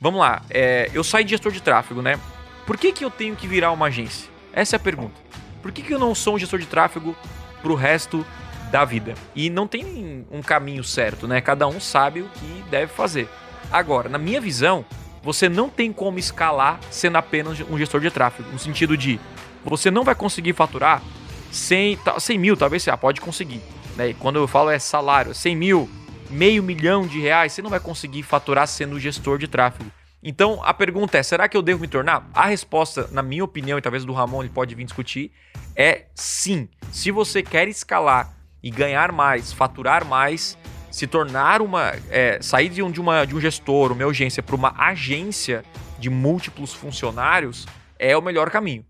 vamos lá. É, eu saí de gestor de tráfego, né? Por que, que eu tenho que virar uma agência? Essa é a pergunta. Por que, que eu não sou um gestor de tráfego pro resto da vida? E não tem um caminho certo, né? Cada um sabe o que deve fazer. Agora, na minha visão, você não tem como escalar sendo apenas um gestor de tráfego. No sentido de, você não vai conseguir faturar 100, 100 mil, talvez você ah, pode conseguir. Né? Quando eu falo é salário, 100 mil, meio milhão de reais, você não vai conseguir faturar sendo gestor de tráfego. Então a pergunta é: será que eu devo me tornar? A resposta, na minha opinião, e talvez do Ramon ele pode vir discutir, é sim. Se você quer escalar e ganhar mais, faturar mais, se tornar uma. É, sair de um, de, uma, de um gestor, uma urgência, para uma agência de múltiplos funcionários, é o melhor caminho.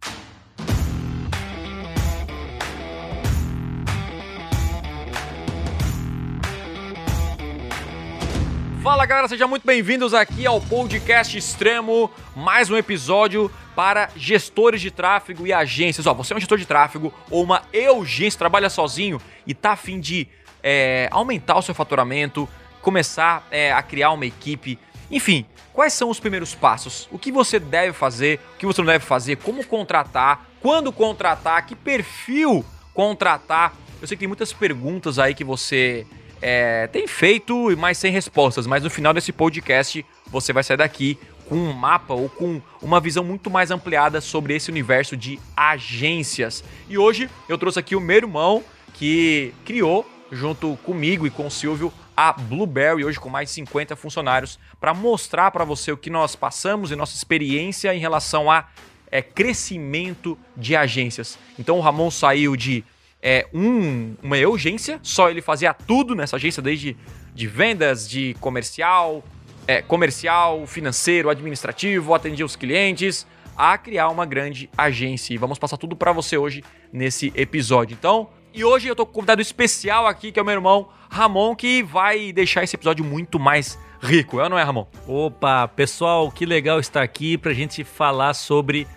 Fala galera, sejam muito bem-vindos aqui ao podcast Extremo, mais um episódio para gestores de tráfego e agências. Ó, você é um gestor de tráfego ou uma agência, trabalha sozinho e tá afim de é, aumentar o seu faturamento, começar é, a criar uma equipe, enfim, quais são os primeiros passos? O que você deve fazer, o que você não deve fazer, como contratar, quando contratar, que perfil contratar. Eu sei que tem muitas perguntas aí que você é, tem feito, mas sem respostas. Mas no final desse podcast você vai sair daqui com um mapa ou com uma visão muito mais ampliada sobre esse universo de agências. E hoje eu trouxe aqui o meu irmão que criou, junto comigo e com o Silvio, a Blueberry, hoje com mais de 50 funcionários, para mostrar para você o que nós passamos e nossa experiência em relação a é, crescimento de agências. Então o Ramon saiu de é, um, uma urgência, só ele fazia tudo nessa agência, desde de vendas, de comercial, é, comercial, financeiro, administrativo, atendia os clientes, a criar uma grande agência. E vamos passar tudo para você hoje nesse episódio. Então, e hoje eu tô com um convidado especial aqui, que é o meu irmão Ramon, que vai deixar esse episódio muito mais rico, é ou não é, Ramon? Opa, pessoal, que legal estar aqui pra gente falar sobre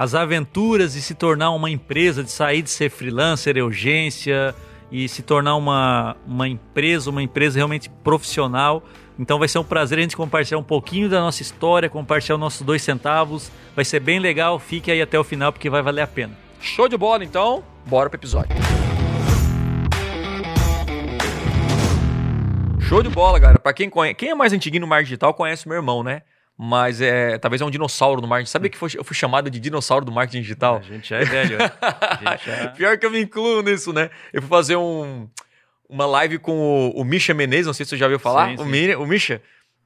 as aventuras de se tornar uma empresa, de sair de ser freelancer, urgência e se tornar uma, uma empresa, uma empresa realmente profissional. Então vai ser um prazer a gente compartilhar um pouquinho da nossa história, compartilhar os nossos dois centavos. Vai ser bem legal, fique aí até o final porque vai valer a pena. Show de bola, então, bora pro episódio. Show de bola, galera. Pra quem conhece, quem é mais antiguinho no marketing digital conhece meu irmão, né? Mas é, talvez é um dinossauro no marketing. Sabe que foi, eu fui chamado de dinossauro do marketing digital? A gente é velho. gente é... Pior que eu me incluo nisso, né? Eu fui fazer um, uma live com o, o Misha Menezes, não sei se você já ouviu falar, sim, o, sim. o Misha.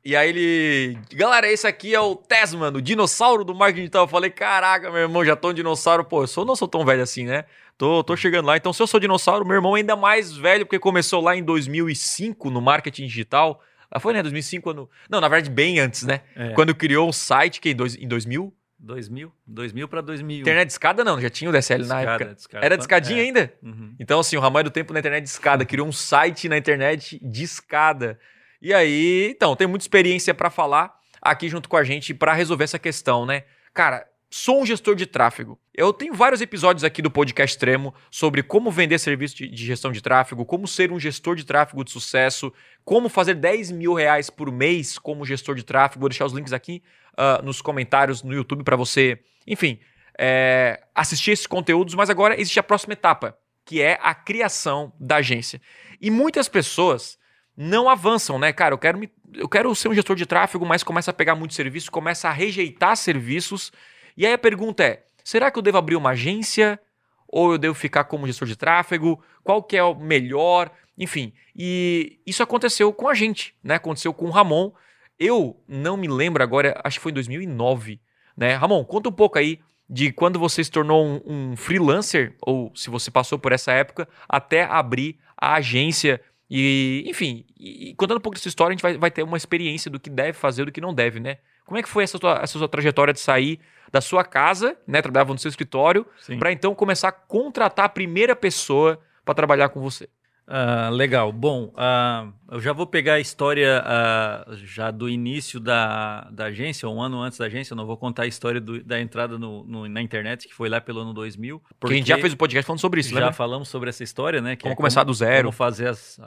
E aí ele. Galera, esse aqui é o Tesman, o dinossauro do marketing digital. Eu falei, caraca, meu irmão, já tô um dinossauro. Pô, eu sou, não sou tão velho assim, né? Tô, tô chegando lá. Então, se eu sou dinossauro, meu irmão é ainda mais velho, porque começou lá em 2005 no marketing digital. Ah, foi, né? 2005, quando. Não, na verdade, bem antes, né? É. Quando criou um site, que em, dois, em 2000? 2000? 2000 para 2001. Internet de escada não, já tinha o DSL discada, na época. Discada, Era de escadinha é. ainda? Uhum. Então, assim, o Ramon é do tempo na internet de escada, criou um site na internet de escada. E aí, então, tem muita experiência para falar aqui junto com a gente para resolver essa questão, né? Cara, Sou um gestor de tráfego. Eu tenho vários episódios aqui do podcast Extremo sobre como vender serviço de, de, gestão de tráfego, como ser um gestor de tráfego de sucesso, como fazer 10 mil reais por mês como gestor de tráfego. Vou deixar os links aqui uh, nos comentários no YouTube para você, enfim, é, assistir esses conteúdos. Mas agora existe a próxima etapa, que é a criação da agência. E muitas pessoas não avançam, né? Cara, eu quero, me, eu quero ser um gestor de tráfego, mas começa a pegar muito serviço, começa a rejeitar serviços e aí a pergunta é: será que eu devo abrir uma agência? Ou eu devo ficar como gestor de tráfego? Qual que é o melhor? Enfim, e isso aconteceu com a gente, né? Aconteceu com o Ramon. Eu não me lembro agora, acho que foi em 2009, né? Ramon, conta um pouco aí de quando você se tornou um, um freelancer, ou se você passou por essa época, até abrir a agência. E, enfim, e, contando um pouco dessa história, a gente vai, vai ter uma experiência do que deve fazer do que não deve, né? Como é que foi essa tua, essa sua trajetória de sair da sua casa, né, trabalhava no seu escritório, para então começar a contratar a primeira pessoa para trabalhar com você? Uh, legal. Bom, uh, eu já vou pegar a história uh, já do início da, da agência, um ano antes da agência. Eu não vou contar a história do, da entrada no, no, na internet, que foi lá pelo ano 2000. Porque a gente já fez o podcast falando sobre isso, Já falamos sobre essa história, né? como é começar como, do zero. Como fazer as,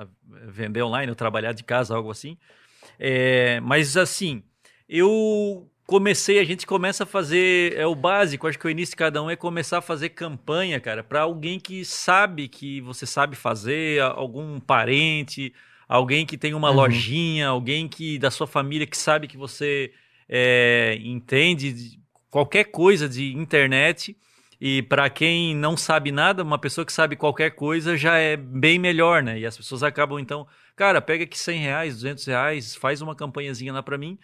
vender online, ou trabalhar de casa, algo assim. É, mas assim, Eu comecei, a gente começa a fazer, é o básico, acho que o início de cada um é começar a fazer campanha, cara, para alguém que sabe que você sabe fazer, algum parente, alguém que tem uma uhum. lojinha, alguém que da sua família que sabe que você é, entende qualquer coisa de internet. E para quem não sabe nada, uma pessoa que sabe qualquer coisa já é bem melhor, né? E as pessoas acabam então, cara, pega aqui 100 reais, 200 reais, faz uma campanhazinha lá para mim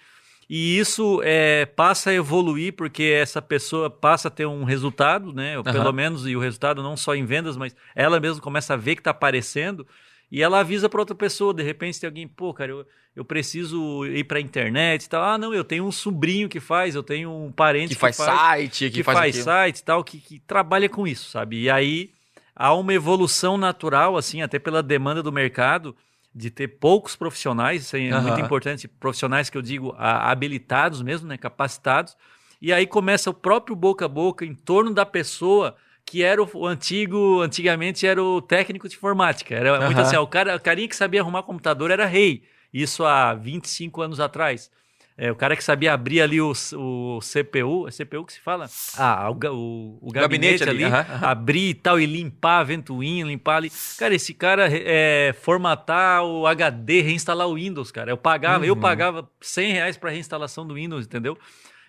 e isso é, passa a evoluir porque essa pessoa passa a ter um resultado, né? Pelo menos, e o resultado não só em vendas, mas ela mesma começa a ver que está aparecendo e ela avisa para outra pessoa. De repente tem alguém, pô, cara, eu, eu preciso ir para a internet e tal. Ah, não, eu tenho um sobrinho que faz, eu tenho um parente que, que faz, site, que, que faz, faz site e tal, que, que trabalha com isso, sabe? E aí há uma evolução natural, assim, até pela demanda do mercado de ter poucos profissionais, isso é uhum. muito importante, profissionais que eu digo habilitados mesmo, né, capacitados, e aí começa o próprio boca a boca em torno da pessoa que era o, antigo, antigamente era o técnico de informática, era uhum. muito assim, o, cara, o carinha que sabia arrumar computador era rei, isso há 25 anos atrás. É, o cara que sabia abrir ali o, o CPU, é CPU que se fala? Ah, o, o, o gabinete, gabinete, ali, ali abrir e tal, e limpar a ventoinha, limpar ali. Cara, esse cara é, formatar o HD, reinstalar o Windows, cara. Eu pagava, uhum. eu pagava 100 reais para reinstalação do Windows, entendeu?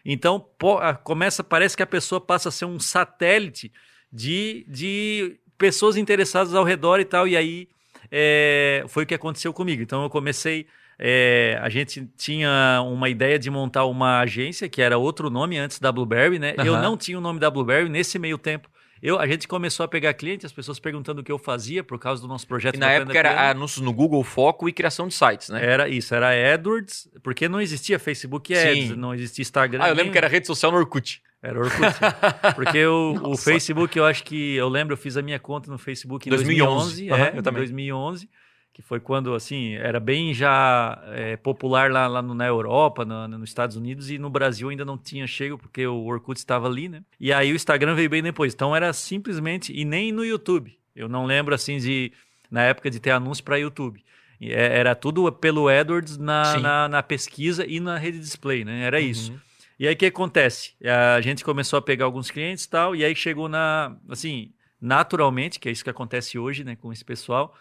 Então, pô, começa, parece que a pessoa passa a ser um satélite de, de pessoas interessadas ao redor e tal, e aí é, foi o que aconteceu comigo. Então, eu comecei é, a gente tinha uma ideia de montar uma agência, que era outro nome antes da Blueberry, né? Uhum. Eu não tinha o nome da Blueberry nesse meio tempo. Eu, a gente começou a pegar clientes, as pessoas perguntando o que eu fazia por causa do nosso projeto. E na época era anúncios no Google Foco e criação de sites, né? Era isso, era AdWords, porque não existia Facebook Ads, Sim. não existia Instagram. Ah, eu lembro nem... que era rede social no Orkut. Era Orkut. porque o, o, Facebook, eu acho que, eu lembro, eu fiz a minha conta no Facebook em 2011. 2011 uhum, é, eu também. 2011 que foi quando assim era bem já é, popular lá, lá no, na Europa, no, nos Estados Unidos e no Brasil ainda não tinha chego porque o Orkut estava ali, né? E aí o Instagram veio bem depois. Então era simplesmente e nem no YouTube. Eu não lembro assim de na época de ter anúncio para YouTube. É, era tudo pelo AdWords na, na, na, pesquisa e na rede display, né? Era uhum. isso. E aí o que acontece? A gente começou a pegar alguns clientes e tal, e aí chegou na, assim, naturalmente, que é isso que acontece hoje, né, com esse pessoal,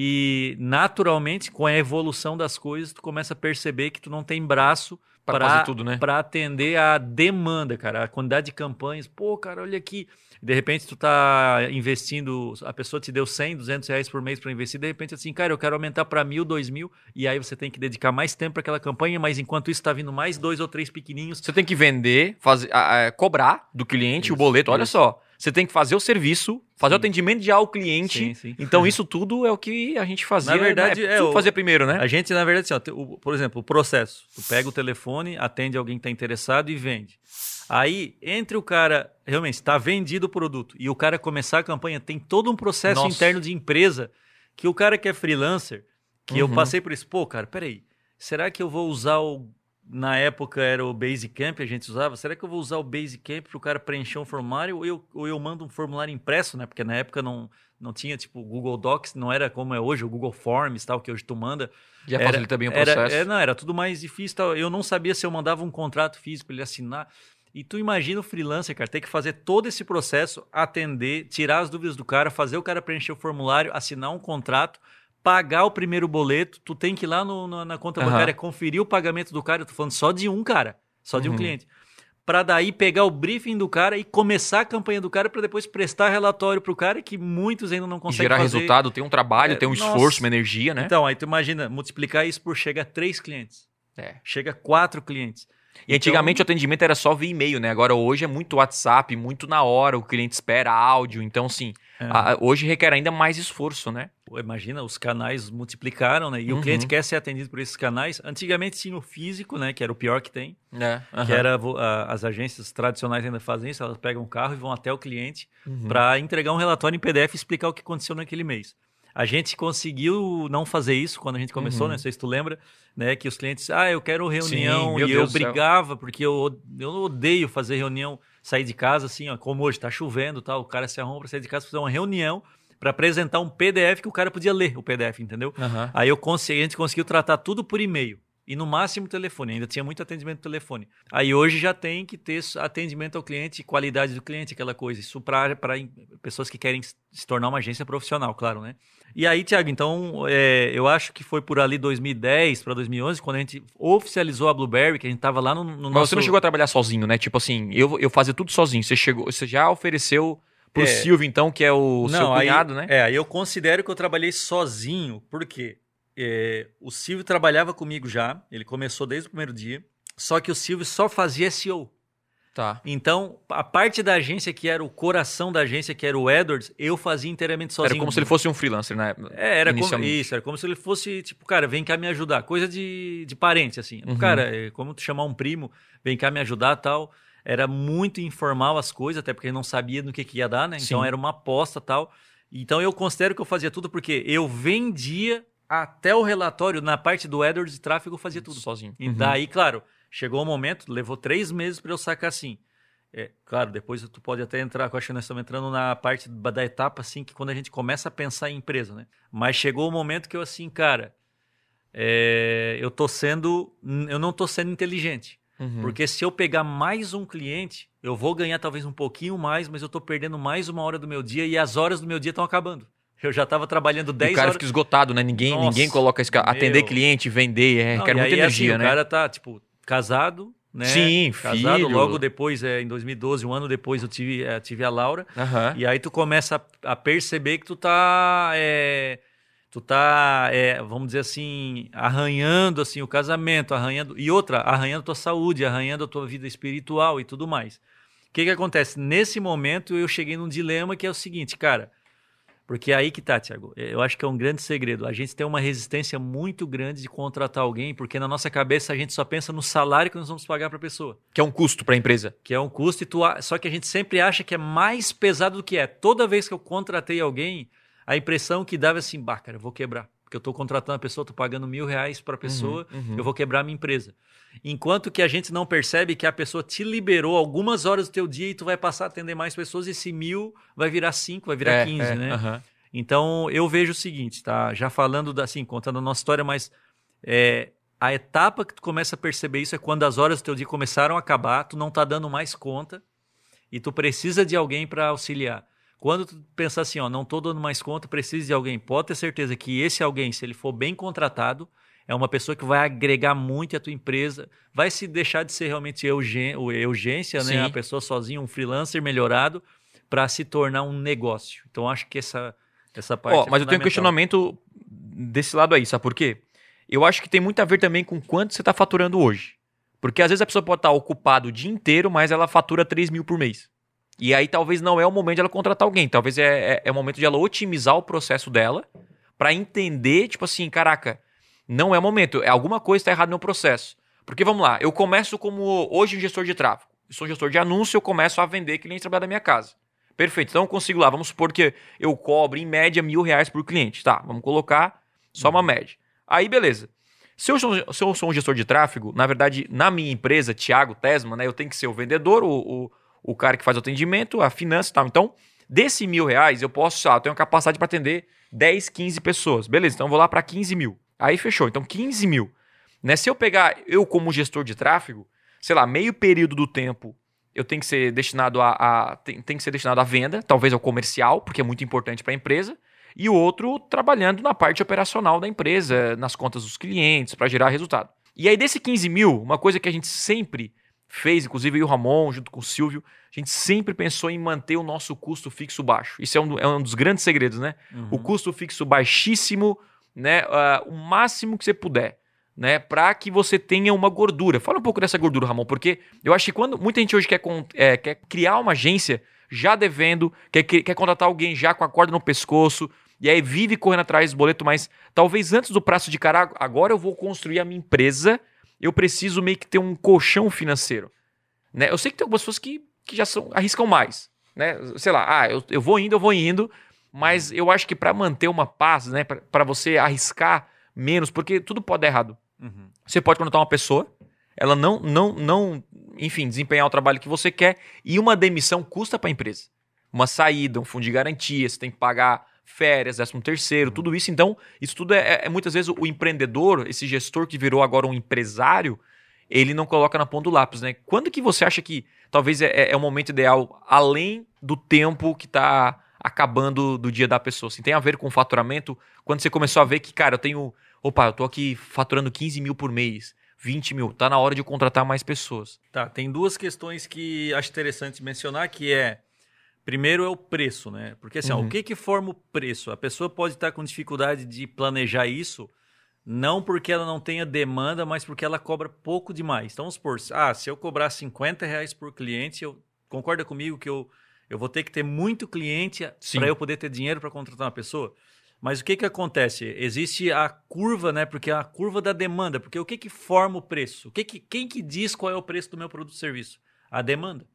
e naturalmente, com a evolução das coisas, tu começa a perceber que tu não tem braço para fazer tudo, né? Para atender a demanda, cara, a quantidade de campanhas. Pô, cara, olha aqui. De repente tu tá investindo, a pessoa te deu 100, 200 reais por mês para investir, de repente assim, cara, eu quero aumentar para mil, dois mil, e aí você tem que dedicar mais tempo para aquela campanha, mas enquanto isso está vindo mais dois ou três pequenininhos. Você tem que vender, fazer, cobrar do cliente isso, o boleto. Olha só, você tem que fazer o serviço, fazer sim. o atendimento já ao cliente. Sim, sim. Então, isso tudo é o que a gente fazia. Na verdade, né? é. o, fazer primeiro, né? A gente, na verdade, assim, ó, o, por exemplo, o processo. Tu pega o telefone, atende alguém que está interessado e vende. Aí, entre o cara, realmente, está vendido o produto e o cara começar a campanha, tem todo um processo Nossa. interno de empresa que o cara que é freelancer, que uhum. eu passei por isso, pô, cara, peraí, será que eu vou usar o na época era o Basecamp, a gente usava. Será que eu vou usar o Basecamp para o cara preencher um formulário ou eu, ou eu mando um formulário impresso, né? Porque na época não, não tinha tipo Google Docs, não era como é hoje, o Google Forms tal, que hoje tu manda. Já facilita bem o processo. Era, é, não, era tudo mais difícil. Tal. Eu não sabia se eu mandava um contrato físico para ele assinar. E tu imagina o freelancer, cara, ter que fazer todo esse processo, atender, tirar as dúvidas do cara, fazer o cara preencher o formulário, assinar um contrato pagar o primeiro boleto, tu tem que ir lá no, no, na conta uhum. bancária conferir o pagamento do cara. Eu tô falando só de um cara, só de um uhum. cliente. Para daí pegar o briefing do cara e começar a campanha do cara para depois prestar relatório pro cara que muitos ainda não conseguem gerar fazer. resultado, tem um trabalho, é, tem um nossa. esforço, uma energia, né? Então, aí tu imagina, multiplicar isso por chega a três clientes. É. Chega a quatro clientes. E antigamente então, o atendimento era só via e-mail, né? Agora hoje é muito WhatsApp, muito na hora, o cliente espera áudio. Então, sim, é. a, hoje requer ainda mais esforço, né? Pô, imagina, os canais multiplicaram, né? E uhum. o cliente quer ser atendido por esses canais. Antigamente tinha o físico, né? Que era o pior que tem. É. Uhum. Que era a, as agências tradicionais ainda fazem isso, elas pegam um carro e vão até o cliente uhum. para entregar um relatório em PDF e explicar o que aconteceu naquele mês. A gente conseguiu não fazer isso quando a gente começou, uhum. né? Não sei se tu lembra, né? Que os clientes, ah, eu quero reunião. Sim, e eu brigava, porque eu, eu odeio fazer reunião, sair de casa, assim, ó, como hoje, tá chovendo tal. O cara se arruma para sair de casa fazer uma reunião para apresentar um PDF que o cara podia ler o PDF, entendeu? Uhum. Aí eu consegui, a gente conseguiu tratar tudo por e-mail. e no máximo telefone. Ainda tinha muito atendimento telefone. Aí hoje já tem que ter atendimento ao cliente, qualidade do cliente, aquela coisa. Isso para pessoas que querem se tornar uma agência profissional, claro, né? E aí, Tiago, então é, eu acho que foi por ali 2010 para 2011 quando a gente oficializou a Blueberry, que a gente tava lá no, no Mas nosso... você não chegou a trabalhar sozinho, né? Tipo assim, eu, eu fazia tudo sozinho. Você chegou, você já ofereceu pro É. Silvio, então, que é o seu aí- cunhado, né? É, aí eu considero que eu trabalhei sozinho, porque é, o Silvio trabalhava comigo já, ele começou desde o primeiro dia, só que o Silvio só fazia SEO. Tá. Então, a parte da agência que era o coração da agência, que era o Edwards, eu fazia inteiramente sozinho. Era como se ele fosse um freelancer, né? É, era como, isso, era como se ele fosse, tipo, cara, vem cá me ajudar. Coisa de, de parente, assim. Uhum. Cara, é como tu chamar um primo, vem cá me ajudar tal. Era muito informal as coisas, até porque ele não sabia no que, que ia dar, né? Então Sim. era uma aposta tal. Então eu considero que eu fazia tudo porque eu vendia até o relatório na parte do Edwards de tráfego, eu fazia tudo. Sozinho. E Uhum. daí, claro, chegou o momento, levou três meses para eu sacar assim. É, claro, depois tu pode até entrar, eu acho que nós estamos entrando na parte da etapa, assim, que quando a gente começa a pensar em empresa, né? Mas chegou o momento que eu, assim, cara, é, eu tô sendo, eu não tô sendo inteligente. Uhum. Porque se eu pegar mais um cliente, eu vou ganhar talvez um pouquinho mais, mas eu tô perdendo mais uma hora do meu dia e as horas do meu dia estão acabando. Eu já tava trabalhando E 10 o cara horas. fica esgotado, né? Ninguém, Nossa, ninguém coloca esse cara. Atender meu. cliente, vender, é, Não, quer muita aí, energia, assim, né? O cara tá, tipo, casado, né? Sim, casado. filho. Logo depois, é, em 2012, um ano depois, eu tive, é, tive a Laura. Aham. E aí tu começa a, a perceber que tu tá. é, tu tá, é, vamos dizer assim, arranhando assim, o casamento, arranhando. E outra, arranhando tua saúde, arranhando a tua vida espiritual e tudo mais. O que, que acontece? Nesse momento eu cheguei num dilema que é o seguinte, cara. Porque é aí que tá, Tiago. Eu acho que é um grande segredo. A gente tem uma resistência muito grande de contratar alguém, porque na nossa cabeça a gente só pensa no salário que nós vamos pagar para a pessoa Que é um custo para a empresa. que é um custo, e tu, só que a gente sempre acha que é mais pesado do que é. Toda vez que eu contratei alguém, a impressão que dava é assim, bah, cara, eu vou quebrar. Porque eu estou contratando a pessoa, estou pagando mil reais para a pessoa, uhum. eu vou quebrar a minha empresa. Enquanto que a gente não percebe que a pessoa te liberou algumas horas do teu dia e tu vai passar a atender mais pessoas, e esse mil vai virar cinco, vai virar É, 15, é, né? aham. Então, eu vejo o seguinte, tá? Já falando, da, assim, contando a nossa história, mas é, a etapa que tu começa a perceber isso é quando as horas do teu dia começaram a acabar, tu não tá dando mais conta e tu precisa de alguém para auxiliar. Quando tu pensar assim, ó, não tô dando mais conta, preciso de alguém, pode ter certeza que esse alguém, se ele for bem contratado, é uma pessoa que vai agregar muito à tua empresa, vai se deixar de ser realmente eugen, o urgência, né? Sim. A pessoa sozinha, um freelancer melhorado, para se tornar um negócio. Então, acho que essa, essa parte. Ó, é mas eu tenho um questionamento desse lado aí, sabe por quê? Eu acho que tem muito a ver também com quanto você está faturando hoje. Porque às vezes a pessoa pode estar ocupada o dia inteiro, mas ela fatura 3 mil por mês. E aí talvez não é o momento de ela contratar alguém. Talvez é, é, é o momento de ela otimizar o processo dela para entender, tipo assim, caraca, não é o momento. É alguma coisa está errada no meu processo. Porque vamos lá, eu começo como hoje um gestor de tráfego. Eu sou um gestor de anúncio, eu começo a vender clientes trabalhar da minha casa. Perfeito. Então eu consigo lá, vamos supor que eu cobro em média mil reais por cliente. Tá, vamos colocar só uma média. Aí, beleza. Se eu, sou, se eu sou um gestor de tráfego, na verdade, na minha empresa, Thiago Tesma, né, eu tenho que ser o vendedor, o, o, o cara que faz o atendimento, a finança e tal. Então, desse mil reais, eu posso, lá, eu tenho capacidade para atender 10, 15 pessoas. Beleza, então eu vou lá para 15 mil. Aí fechou. Então, 15 mil. Né? Se eu pegar eu como gestor de tráfego, sei lá, meio período do tempo eu tenho que ser destinado a, a- tem, tem que ser destinado à venda, talvez ao comercial, porque é muito importante para a empresa, e o outro trabalhando na parte operacional da empresa, nas contas dos clientes, para gerar resultado. E aí, desse 15 mil, uma coisa que a gente sempre fez, inclusive eu o Ramon, junto com o Silvio, a gente sempre pensou em manter o nosso custo fixo baixo. Isso é um, é um dos grandes segredos, né? Uhum. o custo fixo baixíssimo, né, ah, o máximo que você puder, né, para que você tenha uma gordura. Fala um pouco dessa gordura, Ramon, porque eu acho que quando muita gente hoje quer, é, quer criar uma agência já devendo, quer, quer quer contratar alguém já com a corda no pescoço, e aí vive correndo atrás do boleto, mas talvez antes do prazo de cara, agora eu vou construir a minha empresa, eu preciso meio que ter um colchão financeiro. Né? Eu sei que tem algumas pessoas que, que já são, arriscam mais. Né? Sei lá, ah, eu, eu vou indo, eu vou indo, mas eu acho que para manter uma paz, né, para você arriscar menos, porque tudo pode dar errado. Uhum. Você pode contratar uma pessoa, ela não, não, não, enfim, desempenhar o trabalho que você quer e uma demissão custa para a empresa. Uma saída, um fundo de garantia, você tem que pagar férias, décimo terceiro, tudo isso. Então, isso tudo é, é, é muitas vezes o empreendedor, esse gestor que virou agora um empresário, ele não coloca na ponta do lápis, né? Quando que você acha que talvez é, é, é o momento ideal, além do tempo que está acabando do dia da pessoa? Assim, tem a ver com faturamento? Quando você começou a ver que, cara, eu tenho. Opa, eu tô aqui faturando 15 mil por mês, 20 mil, tá na hora de contratar mais pessoas. Tá, tem duas questões que acho interessante mencionar, que é. Primeiro é o preço, né? Porque assim, uhum. ó, o uhum. que que forma o preço? A pessoa pode estar com dificuldade de planejar isso, não porque ela não tenha demanda, mas porque ela cobra pouco demais. Então, vamos supor, ah, se eu cobrar 50 reais por cliente, eu concorda comigo que eu, eu vou ter que ter muito cliente para eu poder ter dinheiro para contratar uma pessoa? Mas o que, que acontece? Existe a curva, né? Porque é a curva da demanda. Porque o que, que forma o preço? O que que, quem que diz qual é o preço do meu produto ou serviço? A demanda.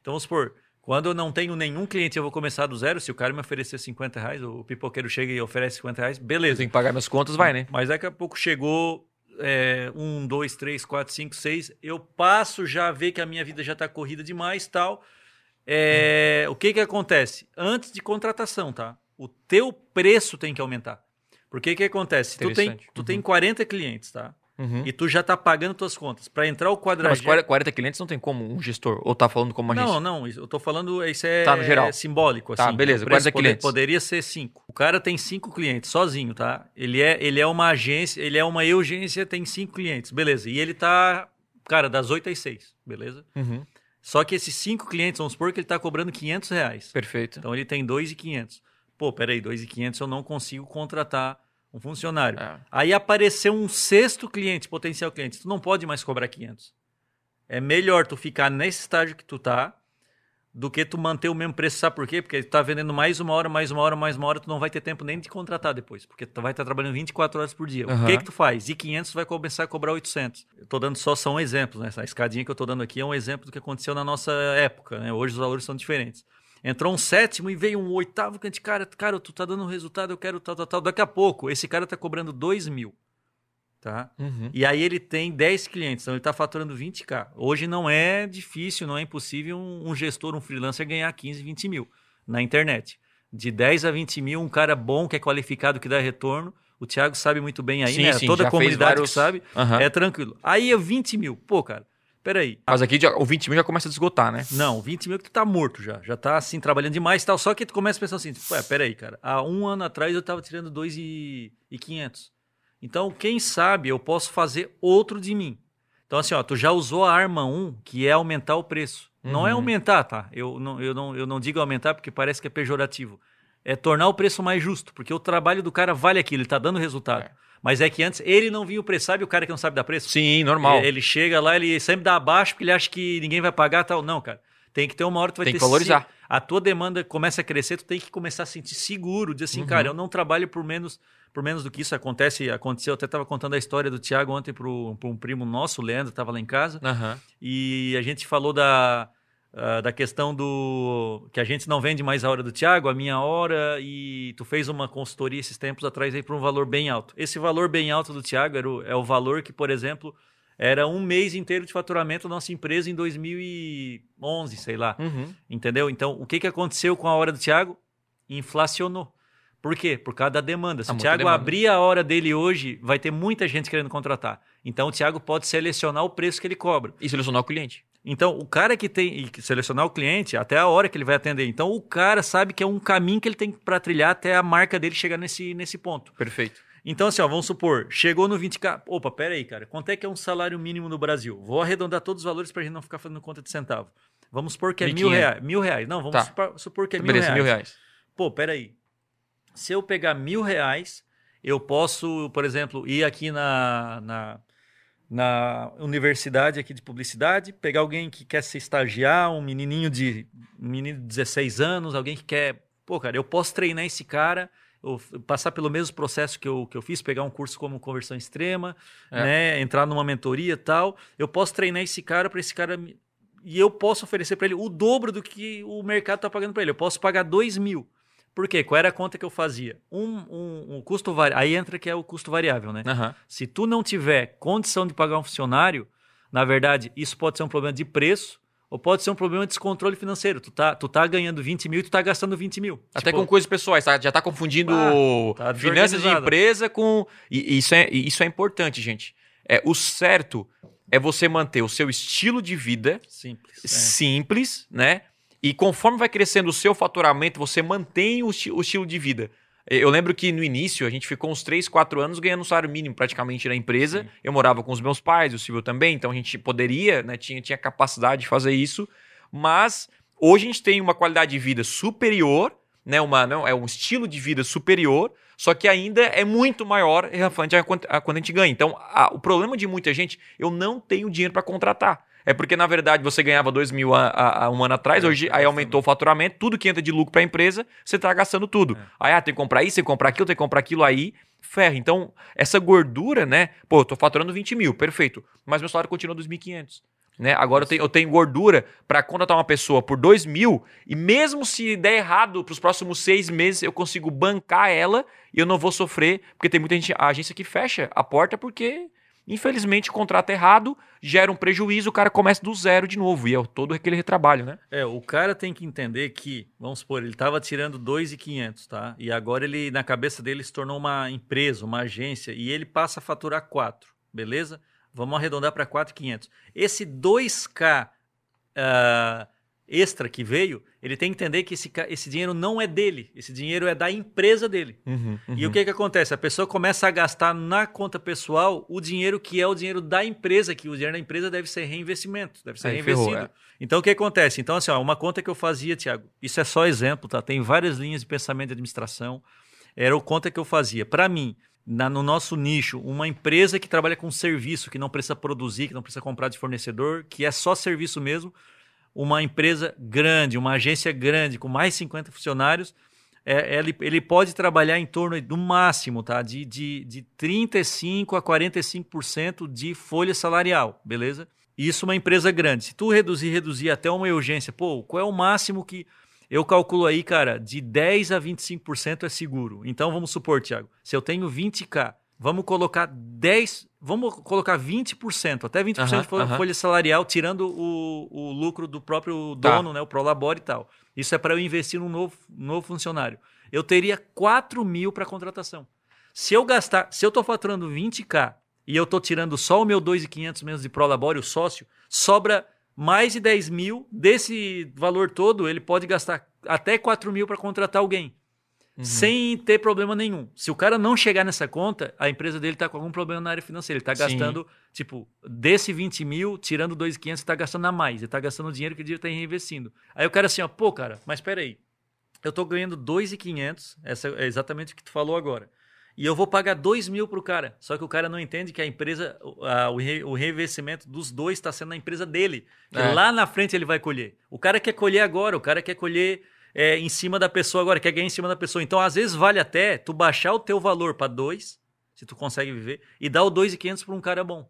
Então, vamos supor, quando eu não tenho nenhum cliente, eu vou começar do zero. Se o cara me oferecer 50 reais, o pipoqueiro chega e oferece 50 reais, beleza. Tem que pagar minhas contas, vai, né? Mas daqui a pouco chegou é, um, dois, três, quatro, cinco, seis. Eu passo já a ver que a minha vida já está corrida demais tal. É. O que que acontece? Antes de contratação, tá? O teu preço tem que aumentar. Porque o que acontece? Tu tem, tu uhum. tem 40 clientes, tá? Uhum. E tu já tá pagando tuas contas. Para entrar o quadragésimo... Mas 40 clientes não tem como um gestor? Ou tá falando como agência? Não, não. Eu tô falando... Isso é, tá, no geral. simbólico. Tá, assim, beleza. 40 poder, clientes. Poderia ser 5. O cara tem 5 clientes sozinho, tá? Ele é, ele é uma agência... Ele é uma urgência, tem 5 clientes. Beleza. E ele tá... Cara, das 8 às 6. Beleza? Uhum. Só que esses 5 clientes, vamos supor que ele tá cobrando 500 reais. Perfeito. Então ele tem 2,500. Pô, peraí, 2,500 eu não consigo contratar um funcionário. É. Aí apareceu um sexto cliente, potencial cliente. Tu não pode mais cobrar 500. É melhor tu ficar nesse estágio que tu tá do que tu manter o mesmo preço. Sabe por quê? Porque tu tá vendendo mais uma hora, mais uma hora, mais uma hora, tu não vai ter tempo nem de contratar depois, porque tu vai estar tá trabalhando 24 horas por dia. Uhum. O que que tu faz? De 500 tu vai começar a cobrar 800. Eu tô dando só são exemplos, né? Essa escadinha que eu tô dando aqui é um exemplo do que aconteceu na nossa época, né? Hoje os valores são diferentes. Entrou um sétimo e veio um oitavo que a gente, cara, cara, tu tá dando um resultado, eu quero tal, tal, tal. Daqui a pouco, esse cara tá cobrando 2 mil. Tá? Uhum. E aí ele tem 10 clientes, então ele está faturando 20k. Hoje não é difícil, não é impossível um, um, gestor, um freelancer ganhar 15, 20 mil na internet. De 10 a 20 mil, um cara bom, que é qualificado, que dá retorno. O Thiago sabe muito bem aí, sim, né? Sim, Toda a comunidade vários... que sabe, uhum. é tranquilo. Aí é 20 mil. Pô, cara, peraí. Mas aqui já, o 20 mil já começa a desgotar, né? Não, o 20 mil que tu tá morto já. Já tá assim, trabalhando demais e tal. Só que tu começa pensando assim, ué, peraí, cara. Há um ano atrás eu tava tirando 2,500. Então, quem sabe eu posso fazer outro de mim. Então, assim, ó, tu já usou a arma 1, que é aumentar o preço. Uhum. Não é uhum. aumentar, tá? Eu não, eu, não, eu não digo aumentar porque parece que é pejorativo. É tornar o preço mais justo, porque o trabalho do cara vale aquilo, ele tá dando resultado. É. Mas é que antes ele não vinha o preço. Sabe o cara que não sabe dar preço? Sim, normal. Ele, ele chega lá, ele sempre dá abaixo porque ele acha que ninguém vai pagar tal. Não, cara. Tem que ter uma hora que tu vai tem ter que valorizar. Se, a tua demanda começa a crescer, tu tem que começar a sentir seguro, dizer assim, uhum. cara, eu não trabalho por menos por menos do que isso acontece, aconteceu, eu até estava contando a história do Tiago ontem para um primo nosso, o Leandro, estava lá em casa, uhum. e a gente falou da, uh, da questão do que a gente não vende mais a hora do Thiago, a minha hora, e tu fez uma consultoria esses tempos atrás aí para um valor bem alto. Esse valor bem alto do Thiago era o, é o valor que, por exemplo, era um mês inteiro de faturamento da nossa empresa em 2011, sei lá. Uhum. Entendeu? Então, o que, que aconteceu com a hora do Thiago? Inflacionou. Por quê? Por causa da demanda. Se o Thiago demanda. abrir a hora dele hoje, vai ter muita gente querendo contratar. Então, o Thiago pode selecionar o preço que ele cobra. E selecionar o cliente. Então, o cara que tem que selecionar o cliente até a hora que ele vai atender. Então, o cara sabe que é um caminho que ele tem para trilhar até a marca dele chegar nesse, nesse ponto. Perfeito. Então, assim, ó, vamos supor, chegou no 20k. Opa, pera aí, cara. Quanto é que é um salário mínimo no Brasil? Vou arredondar todos os valores para a gente não ficar fazendo conta de centavo. Vamos supor que é mil reais. Mil reais. Não, vamos tá. supor, supor, que é Beleza, mil reais. mil reais. Pô, pera aí. Se eu pegar mil reais, eu posso, por exemplo, ir aqui na, na na universidade aqui de publicidade, pegar alguém que quer se estagiar, um menininho de um menino de 16 anos, alguém que quer, pô, cara, eu posso treinar esse cara, passar pelo mesmo processo que eu, que eu fiz, pegar um curso como conversão extrema, é. né, entrar numa mentoria e tal, eu posso treinar esse cara para esse cara e eu posso oferecer para ele o dobro do que o mercado está pagando para ele. Eu posso pagar 2 mil. Por quê? Qual era a conta que eu fazia? Um, um, um custo variável. Aí entra que é o custo variável, né? Uhum. Se tu não tiver condição de pagar um funcionário, na verdade, isso pode ser um problema de preço ou pode ser um problema de descontrole financeiro. Tu tá, tu tá ganhando 20 mil e tu tá gastando 20 mil. Até tipo, com coisas pessoais, tá? já tá confundindo ah, tá finanças de empresa com. E, isso, é, isso é importante, gente. É, o certo é você manter o seu estilo de vida simples, é. simples né? E conforme vai crescendo o seu faturamento, você mantém o, o estilo de vida. Eu lembro que no início a gente ficou uns 3, 4 anos ganhando um salário mínimo praticamente na empresa. Sim. Eu morava com os meus pais, o Silvio também, então a gente poderia, né, tinha, tinha capacidade de fazer isso. Mas hoje a gente tem uma qualidade de vida superior, né, uma, não, é um estilo de vida superior, só que ainda é muito maior a quando a gente ganha. Então, a, o problema de muita gente, eu não tenho dinheiro para contratar. É porque, na verdade, você ganhava 2 mil a, a, a, um ano atrás, é, hoje aí aumentou o faturamento, tudo que entra de lucro para a empresa, você está gastando tudo. É. Aí, ah, tem que comprar isso, tem que comprar aquilo, tem que comprar aquilo aí, ferra. Então, essa gordura, né? Pô, eu tô faturando 20 mil, perfeito. Mas meu salário continua 2.500. Né? Agora eu tenho, eu tenho gordura para contratar uma pessoa por 2 mil e mesmo se der errado para os próximos seis meses, eu consigo bancar ela e eu não vou sofrer, porque tem muita gente, a agência que fecha a porta porque Infelizmente, o contrato errado gera um prejuízo, o cara começa do zero de novo, e é todo aquele retrabalho, né? É, o cara tem que entender que, vamos supor, ele estava tirando 2,500, tá? E agora ele, na cabeça dele, se tornou uma empresa, uma agência, e ele passa a faturar 4, beleza? Vamos arredondar para 4,500. Esse 2K uh, extra que veio, ele tem que entender que esse, esse dinheiro não é dele, esse dinheiro é da empresa dele. Uhum, uhum. E o que, que acontece? A pessoa começa a gastar na conta pessoal o dinheiro que é o dinheiro da empresa, que o dinheiro da empresa deve ser reinvestimento, deve ser Aí reinvestido. Ferrou, é. Então o que acontece? Então, assim, ó, uma conta que eu fazia, Tiago, isso é só exemplo, tá? Tem várias linhas de pensamento de administração. Era o conta que eu fazia. Para mim, na, no nosso nicho, uma empresa que trabalha com serviço, que não precisa produzir, que não precisa comprar de fornecedor, que é só serviço mesmo uma empresa grande, uma agência grande, com mais de 50 funcionários, é, ele, ele pode trabalhar em torno do máximo tá? de, de, de 35% a 45% de folha salarial, beleza? Isso uma empresa grande. Se tu reduzir, reduzir até uma urgência, pô, qual é o máximo que. Eu calculo aí, cara, de 10 a 25% é seguro. Então vamos supor, Thiago, se eu tenho 20k Vamos colocar 10, vamos colocar 20%, até 20% uhum, de folha, uhum. folha salarial, tirando o, o lucro do próprio tá. dono, tá. né, o Prolabore e tal. Isso é para eu investir num novo, novo funcionário. Eu teria 4 mil para contratação. Se eu gastar, se eu estou faturando 20k e eu estou tirando só o meu 2.500 menos de Prolabore, o sócio, sobra mais de 10 mil. Desse valor todo, ele pode gastar até 4 mil para contratar alguém. Uhum. sem ter problema nenhum. Se o cara não chegar nessa conta, a empresa dele está com algum problema na área financeira. Ele está gastando, tipo, desse 20 mil, tirando 2.500, ele está gastando a mais. Ele está gastando o dinheiro que ele está reinvestindo. Aí o cara assim, ó, pô, cara, mas espera aí. Eu estou ganhando 2.500, essa é exatamente o que tu falou agora. E eu vou pagar 2 mil para o cara. Só que o cara não entende que a empresa, a, o, re, o reinvestimento dos dois está sendo na empresa dele. É. Lá na frente ele vai colher. O cara quer colher agora, o cara quer colher é, em cima da pessoa agora, quer ganhar em cima da pessoa. Então, às vezes, vale até tu baixar o teu valor para dois, se tu consegue viver, e dar o 2,500 para um cara bom.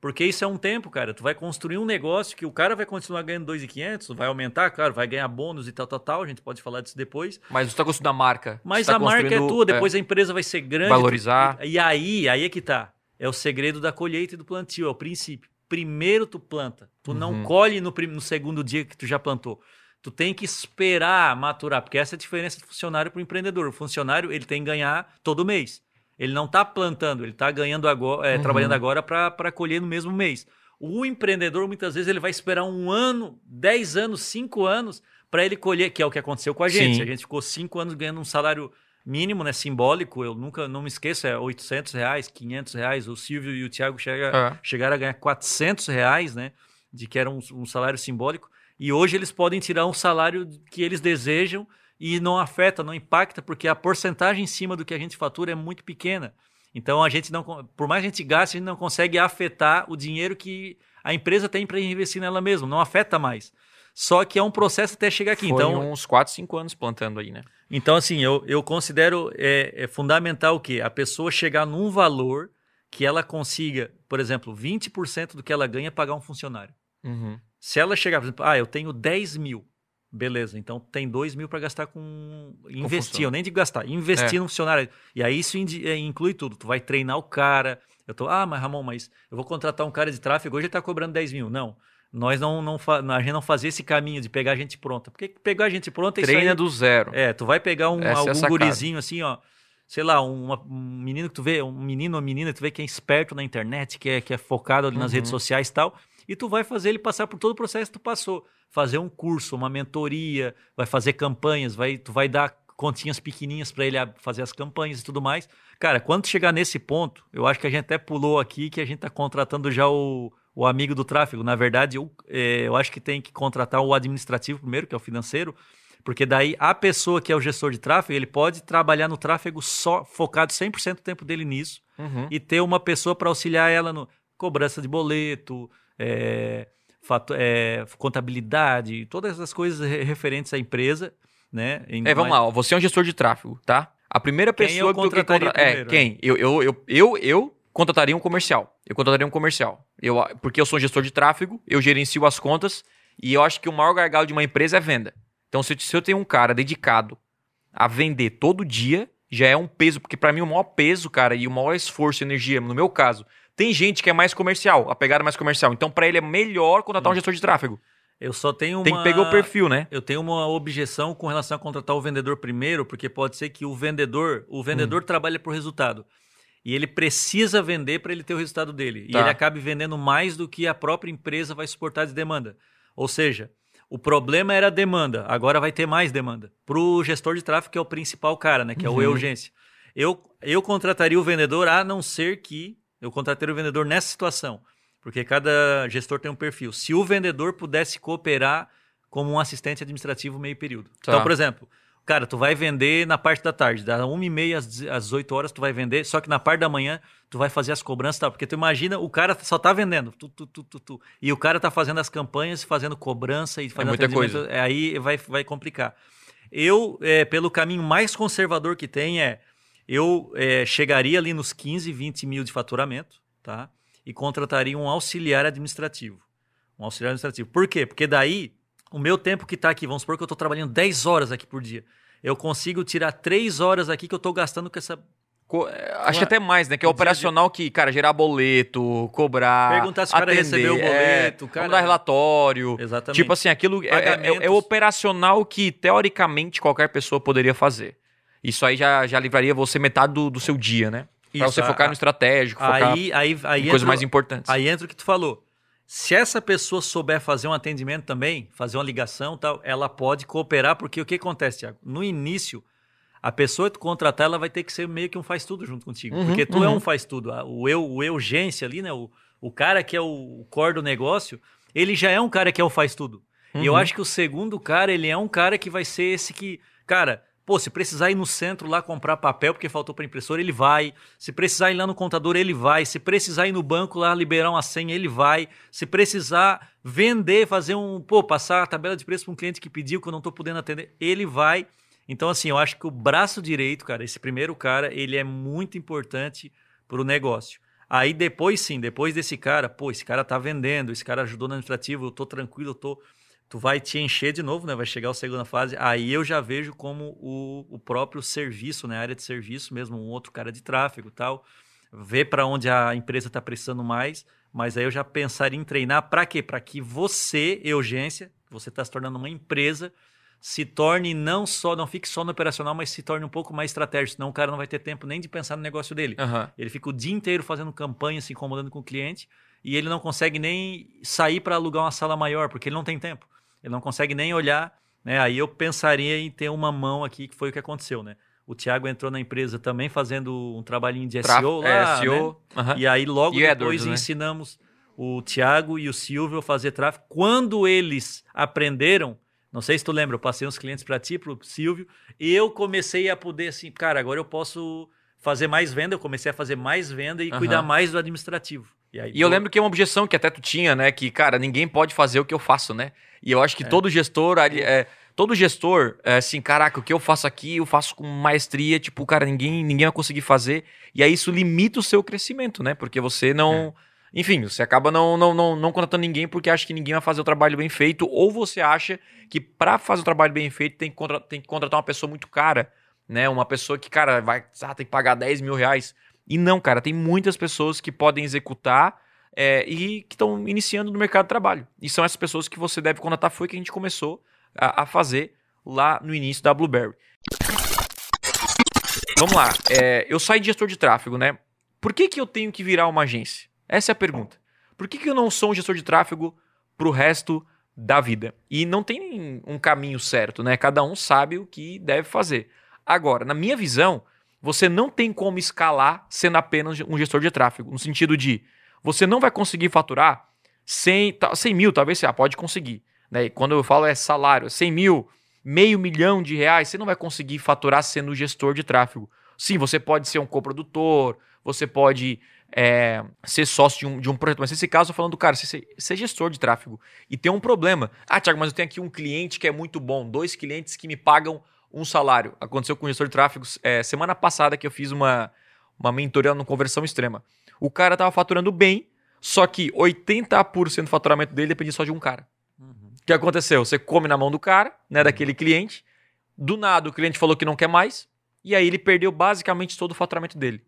Porque isso é um tempo, cara. Tu vai construir um negócio que o cara vai continuar ganhando 2,500, vai aumentar, claro, vai ganhar bônus e tal, tal, tal. A gente pode falar disso depois. Mas você tá construindo a marca. Mas tá a marca é tua, depois é, a empresa vai ser grande. Valorizar. E, e aí, aí é que tá. É o segredo da colheita e do plantio, é o princípio. Primeiro tu planta. Tu uhum. não colhe no, no segundo dia que tu já plantou. Tu tem que esperar maturar, porque essa é a diferença do funcionário para o empreendedor. O funcionário ele tem que ganhar todo mês. Ele não está plantando, ele está ganhando agora, é, uhum. trabalhando agora para colher no mesmo mês. O empreendedor, muitas vezes, ele vai esperar um ano, dez anos, cinco anos para ele colher, que é o que aconteceu com a gente. Sim. A gente ficou cinco anos ganhando um salário mínimo, né, simbólico. Eu nunca, não me esqueço, é 800 reais, 500 reais. O Silvio e o Thiago chega, é. chegaram a ganhar 400 reais, né, de que era um, um salário simbólico. E hoje eles podem tirar um salário que eles desejam e não afeta, não impacta, porque a porcentagem em cima do que a gente fatura é muito pequena. Então a gente não, por mais que a gente gaste, a gente não consegue afetar o dinheiro que a empresa tem para investir nela mesma, não afeta mais. Só que é um processo até chegar aqui. Foi então, uns 4, 5 anos plantando aí, né? Então, assim, eu, eu considero é, é fundamental o quê? A pessoa chegar num valor que ela consiga, por exemplo, 20% do que ela ganha pagar um funcionário. Uhum. Se ela chegar, por exemplo, ah, eu tenho 10 mil. Beleza, então tem 2 mil para gastar com. Investir, eu nem digo gastar, investir é. no funcionário. E aí isso é, inclui tudo. Tu vai treinar o cara. Eu tô, ah, mas Ramon, mas eu vou contratar um cara de tráfego, hoje ele está cobrando 10 mil. Não. nós não, não a gente não fazia esse caminho de pegar a gente pronta. Porque pegar a gente pronta é Treina aí, do zero. É, tu vai pegar um, Essa algum é gurizinho assim, ó. Sei lá, um, um menino que tu vê, um menino ou menina que tu vê que é esperto na internet, que é, que é focado ali nas uhum. redes sociais e tal, e tu vai fazer ele passar por todo o processo que tu passou. Fazer um curso, uma mentoria, vai fazer campanhas, vai, tu vai dar continhas pequenininhas para ele fazer as campanhas e tudo mais. Cara, quando chegar nesse ponto, eu acho que a gente até pulou aqui que a gente está contratando já o, o amigo do tráfego. Na verdade, eu, é, eu acho que tem que contratar o administrativo primeiro, que é o financeiro, porque daí a pessoa que é o gestor de tráfego, ele pode trabalhar no tráfego só focado 100% do tempo dele nisso uhum. e ter uma pessoa para auxiliar ela no cobrança de boleto, é, fato, é, contabilidade, todas as coisas referentes à empresa, né? Em, é, vamos lá, você é um gestor de tráfego, tá? A primeira pessoa quem eu que, que contra... é quem? Né? Eu, eu, eu, eu, eu contrataria um comercial. Eu contrataria um comercial. Eu, porque eu sou um gestor de tráfego, eu gerencio as contas e eu acho que o maior gargalo de uma empresa é venda. Então, se, se eu tenho um cara dedicado a vender todo dia, já é um peso, porque para mim o maior peso, cara, e o maior esforço e energia, no meu caso, tem gente que é mais comercial, a pegada mais comercial. Então, para ele é melhor contratar hum. um gestor de tráfego. Eu só tenho uma... Tem que pegar o perfil, né? Eu tenho uma objeção com relação a contratar o vendedor primeiro, porque pode ser que o vendedor, o vendedor hum. trabalha por resultado. E ele precisa vender para ele ter o resultado dele. Tá. E ele acabe vendendo mais do que a própria empresa vai suportar de demanda. Ou seja, o problema era a demanda, agora vai ter mais demanda. Para o gestor de tráfego, que é o principal cara, né? Que é o uhum. urgência. Eu, eu contrataria o vendedor a não ser que eu contrataria o vendedor nessa situação. Porque cada gestor tem um perfil. Se o vendedor pudesse cooperar como um assistente administrativo meio período. Tá. Então, por exemplo, Cara, tu vai vender na parte da tarde, da 1h30 às, às 8 horas tu vai vender, só que na parte da manhã tu vai fazer as cobranças, tá? Porque tu imagina, o cara só tá vendendo, tu, tu, tu, tu, tu, e o cara tá fazendo as campanhas, fazendo cobrança e fazendo é muita coisa. É, aí vai, vai complicar. Eu, é, pelo caminho mais conservador que tem, é eu é, chegaria ali nos 15, 20 mil de faturamento, tá? E contrataria um auxiliar administrativo. Um auxiliar administrativo. Por quê? Porque daí o meu tempo que está aqui, vamos supor que eu estou trabalhando 10 horas aqui por dia. Eu consigo tirar 3 horas aqui que eu estou gastando com essa Co é, Acho que até mais, né? Que é operacional que, cara, gerar boleto, cobrar. Perguntar se o cara recebeu o boleto, é, cara. dar relatório. Exatamente. Tipo assim, aquilo é, é, é, é, operacional que, teoricamente, qualquer pessoa poderia fazer. Isso aí já, já livraria você metade do, do seu dia, né? Pra Isso, você focar a, no estratégico, focar aí, aí, aí em coisas mais importantes. Aí entra o que tu falou. Se essa pessoa souber fazer um atendimento também, fazer uma ligação tal, ela pode cooperar, porque o que acontece, Tiago? No início, a pessoa que tu contratar, ela vai ter que ser meio que um faz tudo junto contigo. Uhum, porque tu uhum. é um faz tudo. O eu, o urgência ali, né? O, o cara que é o core do negócio, ele já é um cara que é o faz tudo. Uhum. E eu uhum. acho que o segundo cara, ele é um cara que vai ser esse que, cara, Pô, se precisar ir no centro lá comprar papel porque faltou para impressora, ele vai. Se precisar ir lá no contador, ele vai. Se precisar ir no banco lá liberar uma senha, ele vai. Se precisar vender, fazer um, pô, passar a tabela de preço para um cliente que pediu que eu não estou podendo atender, ele vai. Então, assim, eu acho que o braço direito, cara, esse primeiro cara, ele é muito importante para o negócio. Aí depois sim, depois desse cara, pô, esse cara tá vendendo, esse cara ajudou no administrativo, eu tô tranquilo, eu tô tu vai te encher de novo, né? Vai chegar a segunda fase. Aí eu já vejo como o, o próprio serviço, né? A área de serviço mesmo, um outro cara de tráfego tal. Ver para onde a empresa está precisando mais. Mas aí eu já pensaria em treinar para quê? Para que você, urgência, você está se tornando uma empresa, se torne não só, não fique só no operacional, mas se torne um pouco mais estratégico. Senão o cara não vai ter tempo nem de pensar no negócio dele. Uhum. Ele fica o dia inteiro fazendo campanha, se incomodando com o cliente, e ele não consegue nem sair para alugar uma sala maior, porque ele não tem tempo ele não consegue nem olhar, né? Aí eu pensaria em ter uma mão aqui, que foi o que aconteceu, né? O Thiago entrou na empresa também fazendo um trabalhinho de SEO lá, é, SEO, né? Uhum. E aí logo e depois Edwards, né? ensinamos o Thiago e o Silvio a fazer tráfego. Quando eles aprenderam, não sei se tu lembra, eu passei uns clientes para ti, para o Silvio, e eu comecei a poder assim, cara, agora eu posso fazer mais venda, eu comecei a fazer mais venda e uhum. cuidar mais do administrativo. E, aí, e eu lembro que é uma objeção que até tu tinha, né? Que, cara, ninguém pode fazer o que eu faço, né? E eu acho que é. todo gestor, é, todo gestor, é, assim, caraca, o que eu faço aqui, eu faço com maestria, tipo, cara, ninguém, ninguém vai conseguir fazer. E aí isso limita o seu crescimento, né? Porque você não. É. Enfim, você acaba não, não, não, não contratando ninguém porque acha que ninguém vai fazer o trabalho bem feito, ou você acha que para fazer o trabalho bem feito tem que, tem que contratar uma pessoa muito cara, né? Uma pessoa que, cara, vai ah, tem que pagar 10 mil reais. E não, cara, tem muitas pessoas que podem executar é, e que estão iniciando no mercado de trabalho. E são essas pessoas que você deve contratar. Foi que a gente começou a, a fazer lá no início da Blueberry. Vamos lá. É, eu saí de gestor de tráfego, né? Por que, que eu tenho que virar uma agência? Essa é a pergunta. Por que, que eu não sou um gestor de tráfego para o resto da vida? E não tem um caminho certo, né? Cada um sabe o que deve fazer. Agora, na minha visão, você não tem como escalar sendo apenas um gestor de tráfego. No sentido de, você não vai conseguir faturar 100, 100 mil, talvez você ah, pode conseguir. Né? E quando eu falo é salário, 100 mil, meio milhão de reais, você não vai conseguir faturar sendo gestor de tráfego. Sim, você pode ser um coprodutor, você pode é, ser sócio de um, de um projeto, mas nesse caso eu falando, cara, você ser gestor de tráfego e tem um problema. Ah, Thiago, mas eu tenho aqui um cliente que é muito bom, dois clientes que me pagam um salário. Aconteceu com o gestor de tráfego é, semana passada que eu fiz uma, uma mentoria no Conversão Extrema. O cara estava faturando bem, só que 80% do faturamento dele dependia só de um cara que aconteceu? Você come na mão do cara, né, daquele cliente. Do nada o cliente falou que não quer mais, e aí ele perdeu basicamente todo o faturamento dele.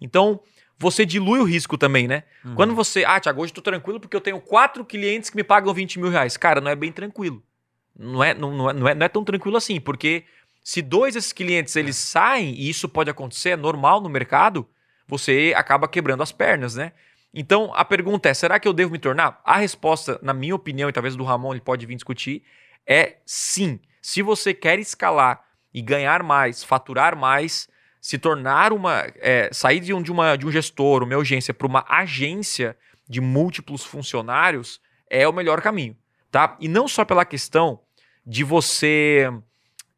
Então, você dilui o risco também, né? Uhum. Quando você. Ah, Tiago, hoje eu tô tranquilo porque eu tenho quatro clientes que me pagam 20 mil reais. Cara, não é bem tranquilo. Não é, não, não, é, não, é, não é tão tranquilo assim, porque se dois desses clientes eles é. saem, e isso pode acontecer, é normal no mercado, você acaba quebrando as pernas, né? Então a pergunta é: será que eu devo me tornar? A resposta, na minha opinião, e talvez do Ramon ele pode vir discutir, é sim. Se você quer escalar e ganhar mais, faturar mais, se tornar uma. É, sair de um, de, uma, de um gestor, uma urgência, para uma agência de múltiplos funcionários, é o melhor caminho. Tá? E não só pela questão de você.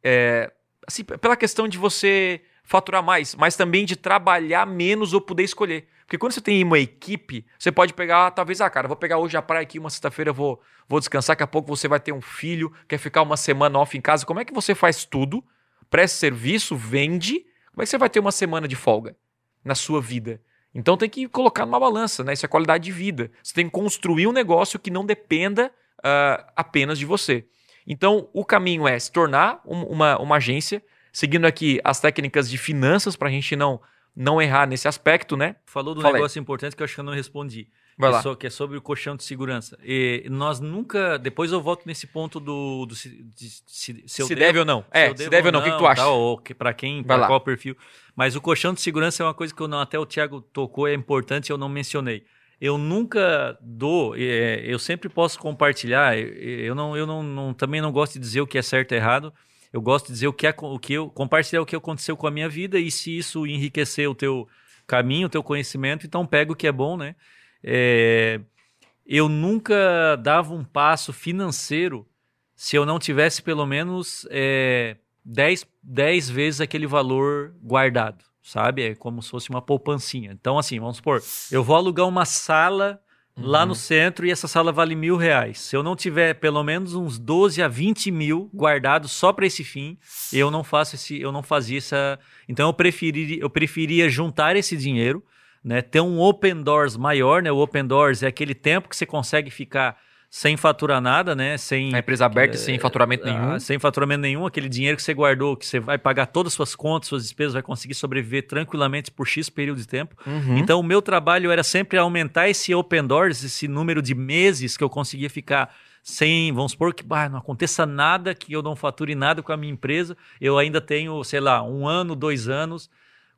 É, assim, pela questão de você faturar mais, mas também de trabalhar menos ou poder escolher. Porque quando você tem uma equipe, você pode pegar, talvez, ah, cara, vou pegar hoje a praia aqui, uma sexta-feira vou, vou descansar, daqui a pouco você vai ter um filho, quer ficar uma semana off em casa. Como é que você faz tudo? Presta serviço, vende. Como é que você vai ter uma semana de folga na sua vida? Então tem que colocar numa balança, né? Isso é qualidade de vida. Você tem que construir um negócio que não dependa uh, apenas de você. Então o caminho é se tornar um, uma, uma agência, seguindo aqui as técnicas de finanças para a gente não não errar nesse aspecto, né? Falou do negócio importante que eu acho que eu não respondi. Vai que, lá. É que é sobre o colchão de segurança. E nós nunca. Depois eu volto nesse ponto do. do se, de, se, se, se devo, deve ou não. É, se, deve ou não, o que, que, tu acha? Para quem, para qual perfil. Mas o colchão de segurança é uma coisa que eu não, até o Thiago tocou, é importante eu não mencionei. Eu nunca dou, é, eu sempre posso compartilhar. Eu, não, eu não, não, também não gosto de dizer o que é certo e errado eu gosto de dizer o que, é, o que eu compartilhar o que aconteceu com a minha vida e se isso enriquecer o teu caminho, o teu conhecimento, então pega o que é bom, né? É, eu nunca dava um passo financeiro se eu não tivesse pelo menos é, 10, 10 vezes aquele valor guardado, sabe? É como se fosse uma poupancinha. Então, assim, vamos supor, eu vou alugar uma sala lá no uhum. centro e essa sala vale mil reais. Se eu não tiver pelo menos uns 12 a 20 mil guardados só para esse fim, eu não faço esse, eu não fazia essa. Então eu preferi, eu preferia juntar esse dinheiro, né? Ter um open doors maior, né? O open doors é aquele tempo que você consegue ficar sem faturar nada, né? Sem a empresa aberta, é, sem faturamento ah, nenhum. sem faturamento nenhum, aquele dinheiro que você guardou, que você vai pagar todas as suas contas, suas despesas, vai conseguir sobreviver tranquilamente por X período de tempo. Uhum. Então, o meu trabalho era sempre aumentar esse open doors, esse número de meses que eu conseguia ficar sem, vamos supor que bah, não aconteça nada, que eu não fature nada com a minha empresa, eu ainda tenho, sei lá, um ano, dois anos.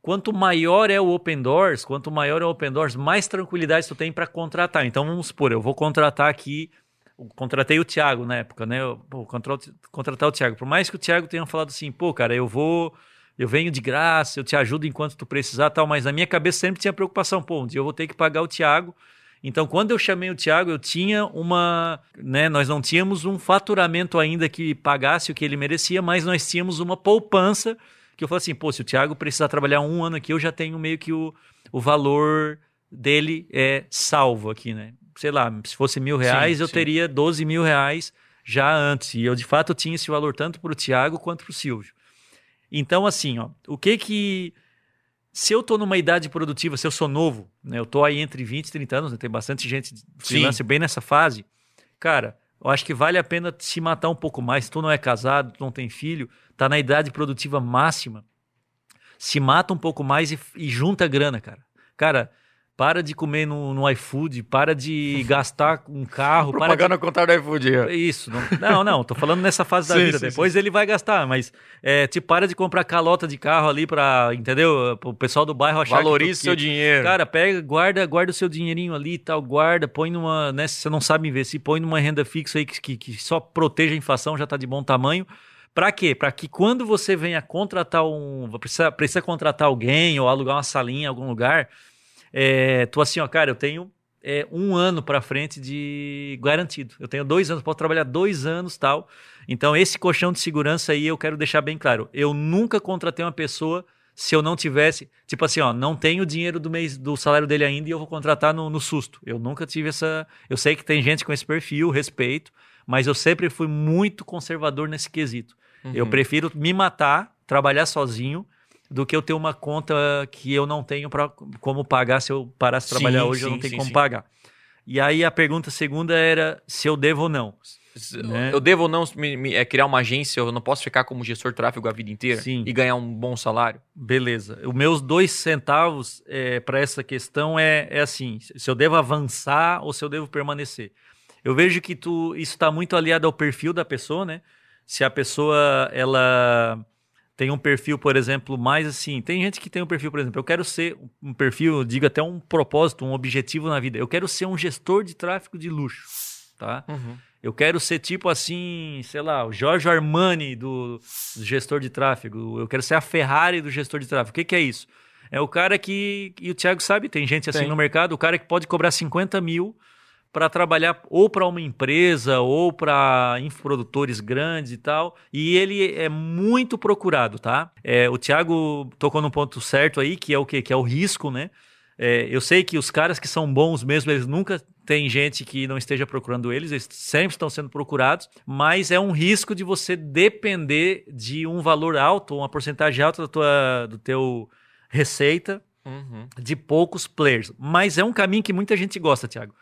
Quanto maior é o Open Doors, quanto maior é o Open Doors, mais tranquilidade tu tem para contratar. Então vamos supor, eu vou contratar aqui contratei o Thiago na época, né? Eu, pô, contratar o Thiago. Por mais que o Thiago tenha falado assim, pô, cara, eu vou, eu venho de graça, eu te ajudo enquanto tu precisar tal, mas na minha cabeça sempre tinha preocupação, pô, um dia eu vou ter que pagar o Thiago. Então, quando eu chamei o Thiago, eu tinha uma, né, nós não tínhamos um faturamento ainda que pagasse o que ele merecia, mas nós tínhamos uma poupança que eu falei assim, pô, se o Thiago precisar trabalhar um ano aqui, eu já tenho meio que o, o valor dele é salvo aqui, né? Sei lá, se fosse mil reais, sim, eu sim. teria 12 mil reais já antes. E eu, de fato, tinha esse valor tanto para o Tiago quanto para o Silvio. Então, assim, ó, o que que. Se eu estou numa idade produtiva, se eu sou novo, né, eu estou aí entre 20 e 30 anos, né, tem bastante gente freelancer bem nessa fase, cara, eu acho que vale a pena se matar um pouco mais. Se tu não é casado, tu não tem filho, tá na idade produtiva máxima, se mata um pouco mais e, e junta grana, cara. Cara, para de comer no, no iFood, para de gastar um carro. Propaganda para de... contar do iFood. Isso. Não, não, não, tô falando nessa fase da sim, vida. Sim, Depois sim. ele vai gastar, mas é, tipo, para de comprar calota de carro ali para, entendeu? O pessoal do bairro achar Valorize que, seu dinheiro. Cara, pega, guarda, guarda o seu dinheirinho ali e tal, guarda, põe numa, né, se você não sabe investir, põe numa renda fixa aí que, que, que só proteja a inflação, já tá de bom tamanho. Para quê? Para que quando você venha contratar um. Precisa, precisa contratar alguém ou alugar uma salinha em algum lugar, é, tô assim, ó, cara, eu tenho é, um ano para frente de garantido. Eu tenho dois anos, posso trabalhar dois anos tal. Então, esse colchão de segurança aí eu quero deixar bem claro. Eu nunca contratei uma pessoa se eu não tivesse, tipo assim, ó, não tenho dinheiro do mês do salário dele ainda e eu vou contratar no, no susto. Eu nunca tive essa. Eu sei que tem gente com esse perfil, respeito, mas eu sempre fui muito conservador nesse quesito. Uhum. Eu prefiro me matar, trabalhar sozinho, do que eu ter uma conta que eu não tenho para como pagar se eu parasse de trabalhar sim, hoje, sim, eu não tenho sim, como pagar. E aí a pergunta segunda era se eu devo ou não. Né? Eu devo ou não me, me, é criar uma agência, eu não posso ficar como gestor de tráfego a vida inteira Sim. e ganhar um bom salário? Beleza. Os meus dois centavos é, para essa questão é, é assim: se eu devo avançar ou se eu devo permanecer. Eu vejo que tu, isso está muito aliado ao perfil da pessoa, né? se a pessoa ela tem um perfil, por exemplo, mais assim. Tem gente que tem um perfil, por exemplo, eu quero ser um perfil, digo até um propósito, um objetivo na vida. Eu quero ser um gestor de tráfego de luxo, tá? Uhum. Eu quero ser tipo assim, sei lá, o Jorge Armani do, do, gestor de tráfego. Eu quero ser a Ferrari do gestor de tráfego. O que, que é isso? É o cara que, e o Thiago sabe, tem gente assim tem. no mercado, o cara que pode cobrar 50 mil para trabalhar ou para uma empresa ou para infoprodutores grandes e tal. E ele é muito procurado, tá? É, o Thiago tocou num ponto certo aí, que é o quê? Que é o risco, né? É, eu sei que os caras que são bons mesmo, eles nunca tem gente que não esteja procurando eles, eles sempre estão sendo procurados, mas é um risco de você depender de um valor alto, uma porcentagem alta da tua, do teu receita uhum. de poucos players. Mas é um caminho que muita gente gosta, Thiago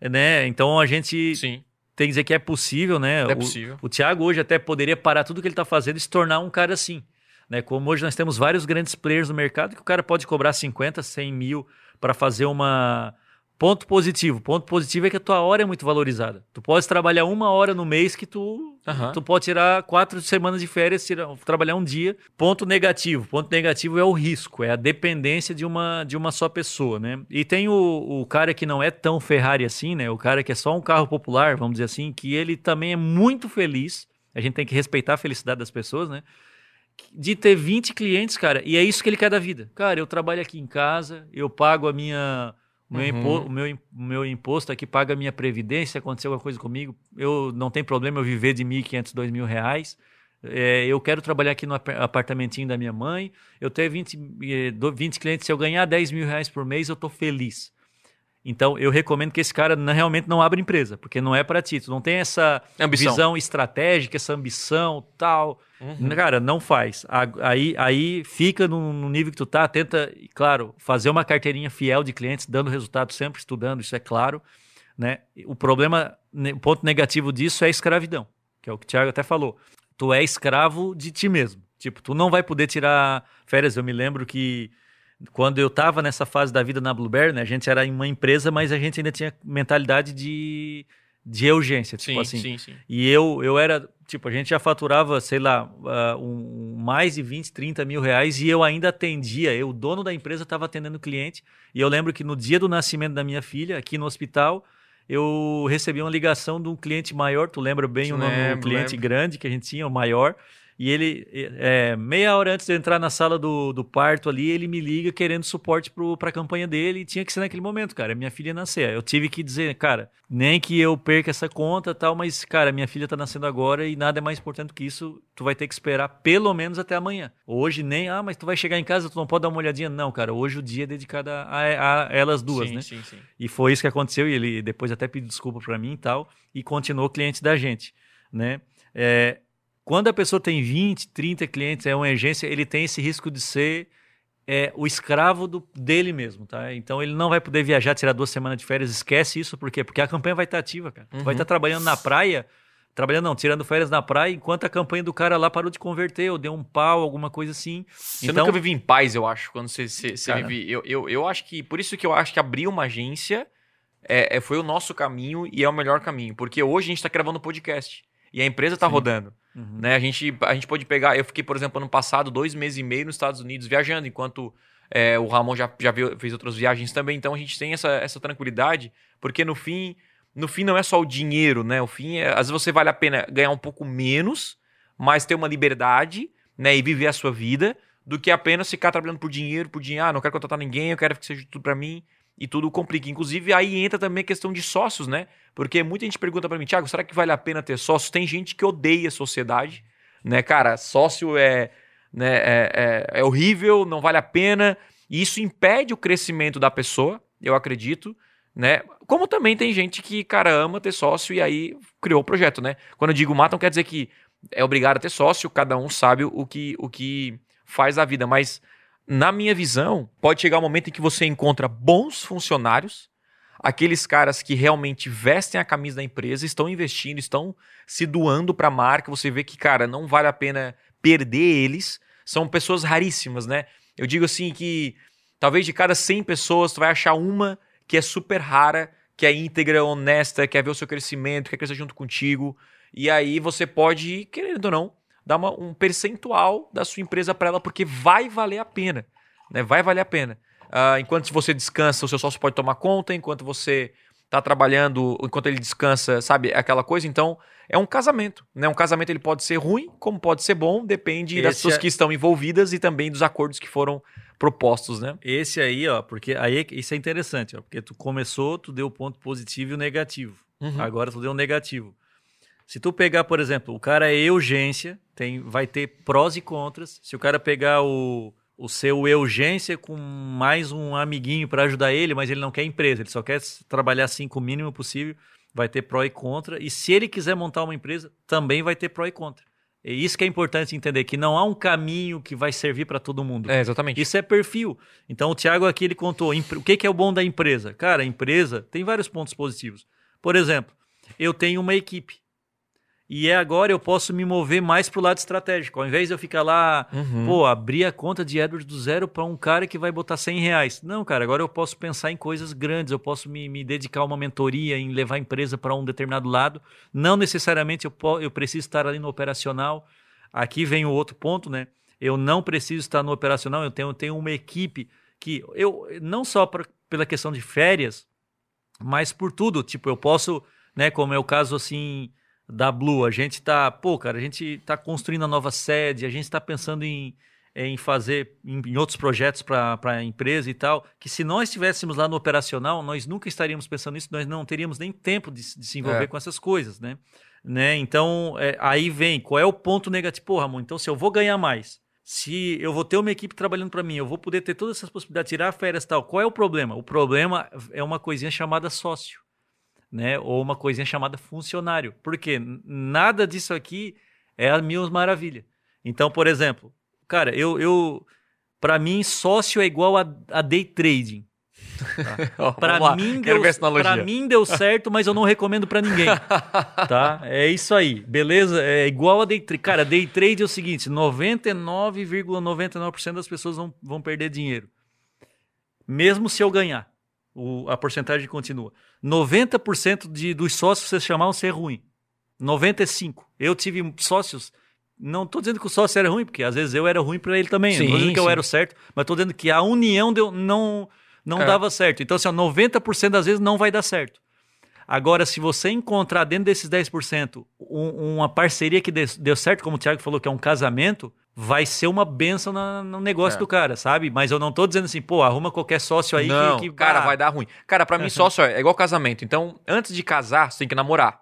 né? Então a gente Sim. tem que dizer que é possível, né? É possível. O, o Thiago hoje até poderia parar tudo que ele está fazendo e se tornar um cara assim. Né? Como hoje nós temos vários grandes players no mercado que o cara pode cobrar 50, 100 mil para fazer uma, Ponto positivo. Ponto positivo é que a tua hora é muito valorizada. Tu pode trabalhar uma hora no mês que tu, uhum. tu pode tirar quatro semanas de férias, tirar, trabalhar um dia. Ponto negativo. Ponto negativo é o risco, é a dependência de uma, de uma só pessoa, né? E tem o, o cara que não é tão Ferrari assim, né? O cara que é só um carro popular, vamos dizer assim, que ele também é muito feliz. A gente tem que respeitar a felicidade das pessoas, né? de ter 20 clientes, cara, e é isso que ele quer da vida. Cara, eu trabalho aqui em casa, eu pago a minha meu, uhum. impo, o meu, meu imposto aqui paga a minha previdência, aconteceu alguma coisa comigo, eu não tem problema eu viver de 1.500, 2.000 reais. É, eu quero trabalhar aqui no apartamentinho da minha mãe, eu tenho 20, 20 eh, clientes, se eu ganhar 10 mil reais por mês, eu estou feliz. Então, eu recomendo que esse cara não, realmente não abra empresa, porque não é para ti. Tu não tem essa ambição. visão estratégica, essa ambição tal. Uhum. Cara, não faz. Aí, aí fica no, no, nível que tu tá, tenta, claro, fazer uma carteirinha fiel de clientes, dando resultado sempre, estudando, isso é claro. Né? O problema, o ponto negativo disso é a escravidão, que é o que o Thiago até falou. Tu é escravo de ti mesmo. Tipo, tu não vai poder tirar férias. Eu me lembro que quando eu estava nessa fase da vida na Blueberry, né, a gente era uma empresa, mas a gente ainda tinha mentalidade de, de urgência, tipo sim, assim. Sim, sim. E eu, eu era, tipo, a gente já faturava, sei lá, uh, um, mais de 20, 30 mil reais e eu ainda atendia, eu, o dono da empresa, estava atendendo cliente. E eu lembro que no dia do nascimento da minha filha, aqui no hospital, eu recebi uma ligação de um cliente maior, tu lembra bem o nome do cliente lembro. grande que a gente tinha, o maior. E ele, é, meia hora antes de entrar na sala do, do parto ali, ele me liga querendo suporte para a campanha dele e tinha que ser naquele momento, cara. Minha filha nascer. Eu tive que dizer, cara, nem que eu perca essa conta tal, mas, cara, minha filha tá nascendo agora e nada é mais importante que isso. Tu vai ter que esperar pelo menos até amanhã. Hoje nem, ah, mas tu vai chegar em casa, tu não pode dar uma olhadinha. Não, cara, hoje o dia é dedicado a, a, a elas duas, sim, né? Sim, sim. E foi isso que aconteceu e ele depois até pediu desculpa para mim e tal e continuou cliente da gente, né? É, quando a pessoa tem 20, 30 clientes, é uma agência, ele tem esse risco de ser é, o escravo do, dele mesmo, tá? Então ele não vai poder viajar, tirar duas semanas de férias, esquece isso, por quê? Porque a campanha vai estar ativa, cara. Uhum. Vai estar trabalhando na praia, trabalhando não, tirando férias na praia, enquanto a campanha do cara lá parou de converter, ou deu um pau, alguma coisa assim. Você então, nunca vive em paz, eu acho, quando você, você, você vive. Eu, eu, eu acho que. Por isso que eu acho que abrir uma agência é, é, foi o nosso caminho e é o melhor caminho. Porque hoje a gente está gravando podcast. E a empresa está rodando. Uhum. Né? A, gente, a gente pode pegar. Eu fiquei, por exemplo, ano passado, dois meses e meio nos Estados Unidos viajando, enquanto é, o Ramon já, já viu, fez outras viagens também. Então a gente tem essa, essa tranquilidade, porque no fim no fim não é só o dinheiro, né? O fim é, às vezes você vale a pena ganhar um pouco menos, mas ter uma liberdade, né, e viver a sua vida, do que apenas ficar trabalhando por dinheiro, por dinheiro, ah, não quero contratar ninguém, eu quero que seja tudo para mim e tudo complica. Inclusive aí entra também a questão de sócios, né? Porque muita gente pergunta para mim, Thiago, será que vale a pena ter sócios? Tem gente que odeia a sociedade, né, cara? Sócio é, né, é, é, é horrível, não vale a pena, e isso impede o crescimento da pessoa, eu acredito né? Como também tem gente que, cara, ama ter sócio e aí criou o projeto, né? Quando eu digo matam, quer dizer que é obrigado a ter sócio, cada um sabe o que, o que faz a vida, mas na minha visão, pode chegar um momento em que você encontra bons funcionários, aqueles caras que realmente vestem a camisa da empresa, estão investindo, estão se doando para a marca, você vê que, cara, não vale a pena perder eles, são pessoas raríssimas, né? Eu digo assim que talvez de cada 100 pessoas, tu vai achar uma que é super rara, que é íntegra, honesta, quer ver o seu crescimento, quer crescer junto contigo. E aí você pode, querendo ou não, dar uma, um percentual da sua empresa para ela, porque vai valer a pena. Né? Vai valer a pena. Uh, enquanto você descansa, o seu sócio pode tomar conta, enquanto você está trabalhando, enquanto ele descansa, sabe? Aquela coisa. Então, é um casamento. Né? Um casamento ele pode ser ruim, como pode ser bom, depende Esse das pessoas é... que estão envolvidas e também dos acordos que foram propostos, né? Esse aí, ó, porque aí isso é interessante, ó, porque tu começou, tu deu o ponto positivo e o negativo. Uhum. Agora tu deu o negativo. Se tu pegar, por exemplo, o cara é urgência, tem, vai ter prós e contras. Se o cara pegar o, o seu urgência com mais um amiguinho para ajudar ele, mas ele não quer empresa, ele só quer trabalhar assim com o mínimo possível, vai ter pró e contra. E se ele quiser montar uma empresa, também vai ter pró e contra. É isso que é importante entender, que não há um caminho que vai servir para todo mundo. É, exatamente. Isso é perfil. Então o Thiago aqui ele contou o que, que é o bom da empresa. Cara, a empresa tem vários pontos positivos. Por exemplo, eu tenho uma equipe. E é agora eu posso me mover mais pro lado estratégico. Ao invés de eu ficar lá, uhum. pô, abrir a conta de AdWords do zero para um cara que vai botar 100 reais. Não, cara, agora eu posso pensar em coisas grandes, eu posso me, me dedicar a uma mentoria, em levar a empresa para um determinado lado. Não necessariamente eu, eu preciso estar ali no operacional. Aqui vem o outro ponto, né? Eu não preciso estar no operacional, eu tenho, eu tenho uma equipe que eu, não só pra, pela questão de férias, mas por tudo. Tipo, eu posso, né, como é o caso assim da Blue. A gente está, pô, cara, a gente está construindo a nova sede, a gente está pensando em, em fazer em, em outros projetos para a empresa e tal, que se nós estivéssemos lá no operacional, nós nunca estaríamos pensando nisso, nós não teríamos nem tempo de, de se envolver é. com essas coisas, né? né? Então, é, aí vem, qual é o ponto negativo? Pô, Ramon, então se eu vou ganhar mais, se eu vou ter uma equipe trabalhando para mim, eu vou poder ter todas essas possibilidades, tirar férias e tal, qual é o problema? O problema é uma coisinha chamada sócio né? Ou uma coisinha chamada funcionário. Porque nada disso aqui é a mil maravilha. Então, por exemplo, cara, eu, eu para mim sócio é igual a, a day trading. Tá? para mim, deu, mim deu certo, mas eu não recomendo para ninguém. tá? É isso aí. Beleza? É igual a day trade. Cara, day trade é o seguinte, 99,99% ,99 das pessoas vão, vão perder dinheiro. Mesmo se eu ganhar o, a porcentagem continua. 90% de, dos sócios vocês chamavam ser ruim. 95%. Eu tive sócios. Não estou dizendo que o sócio era ruim, porque às vezes eu era ruim para ele também. Sim, não estou dizendo que eu era o certo, mas estou dizendo que a união deu, não, não é. dava certo. Então, assim, ó, 90% das vezes não vai dar certo. Agora, se você encontrar dentro desses 10% um, uma parceria que deu certo, como o Thiago falou, que é um casamento, vai ser uma benção na, no negócio é. do cara, sabe? Mas eu não tô dizendo assim, pô, arruma qualquer sócio aí não, que, que. Cara, vai dar ruim. Cara, para mim, sócio é igual casamento. Então, antes de casar, você tem que namorar.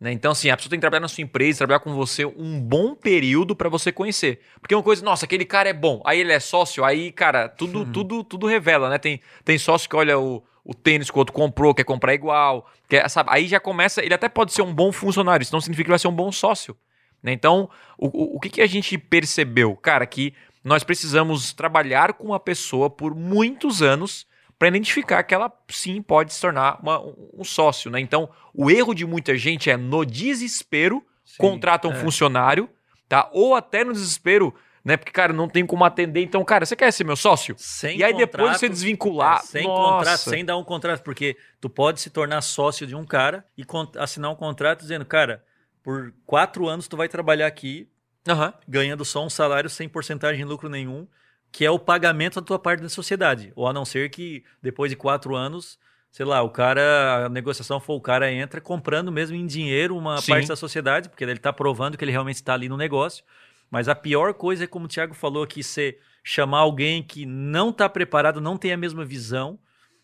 Né? Então, assim, a pessoa tem que trabalhar na sua empresa, trabalhar com você um bom período para você conhecer. Porque uma coisa, nossa, aquele cara é bom, aí ele é sócio, aí, cara, tudo, uhum. tudo, tudo revela, né? Tem, tem sócio que olha o, o tênis que o outro comprou, quer comprar igual, quer, sabe? Aí já começa, ele até pode ser um bom funcionário, isso não significa que vai ser um bom sócio. Né? Então, o, o que, que a gente percebeu? Cara, que nós precisamos trabalhar com a pessoa por muitos anos para identificar que ela sim pode se tornar uma, um sócio, né? Então, o erro de muita gente é no desespero sim, contrata um é. funcionário, tá? Ou até no desespero né? Porque, cara, não tem como atender. Então, cara, você quer ser meu sócio? Sem e aí contrato, depois você desvincular. É, sem Nossa. contrato, sem dar um contrato, porque tu pode se tornar sócio de um cara e assinar um contrato dizendo, cara, por quatro anos tu vai trabalhar aqui, uhum. ganhando só um salário sem porcentagem de lucro nenhum, que é o pagamento da tua parte da sociedade. Ou a não ser que depois de quatro anos sei lá, o cara, a negociação for o cara entra comprando mesmo em dinheiro uma Sim. parte da sociedade, porque ele está provando que ele realmente está ali no negócio. Mas a pior coisa é, como o Thiago falou aqui, você chamar alguém que não está preparado, não tem a mesma visão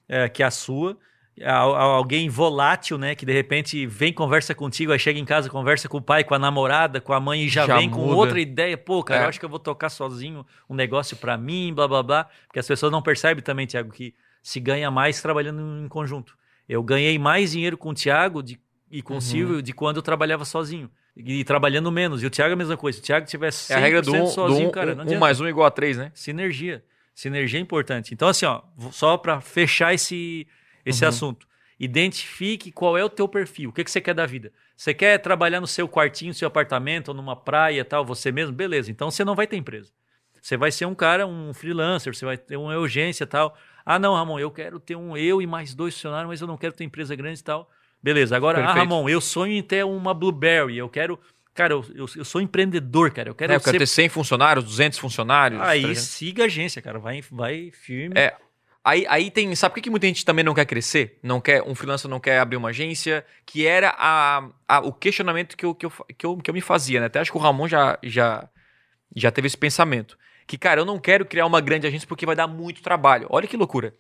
é, que a sua, alguém volátil, né? Que de repente vem, conversa contigo, aí chega em casa, conversa com o pai, com a namorada, com a mãe e já, já vem muda. com outra ideia. Pô, cara, é. eu acho que eu vou tocar sozinho um negócio para mim, blá blá blá. Porque as pessoas não percebem também, Thiago, que se ganha mais trabalhando em conjunto. Eu ganhei mais dinheiro com o Thiago de, e com uhum. o Silvio de quando eu trabalhava sozinho e trabalhando menos. E o Thiago é a mesma coisa. Se o Thiago tivesse 100% é a regra do um, sozinho, do um, cara, não Um mais um igual a três, né? Sinergia. Sinergia é importante. Então, assim, ó, só para fechar esse, esse uhum. assunto. Identifique qual é o teu perfil. O que, que você quer da vida? Você quer trabalhar no seu quartinho, no seu apartamento, ou numa praia tal, você mesmo? Beleza. Então, você não vai ter empresa. Você vai ser um cara, um freelancer, você vai ter uma urgência tal. Ah, não, Ramon, eu quero ter um eu e mais dois funcionários, mas eu não quero ter empresa grande e tal. Beleza, agora, ah, Perfeito. ah, Ramon, eu sonho em ter uma Blueberry, eu quero. Cara, eu, eu, eu sou empreendedor, cara. Eu quero, é, eu quero ser... ter 100 funcionários, 200 funcionários. Aí 300. siga a agência, cara. Vai, vai firme. É. Aí, aí tem. Sabe por que, que muita gente também não quer crescer? Não quer, um freelancer não quer abrir uma agência? Que era a, a, o questionamento que eu, que, eu, que, eu, que eu me fazia, né? Até acho que o Ramon já, já, já teve esse pensamento. Que, cara, eu não quero criar uma grande agência porque vai dar muito trabalho. Olha que loucura.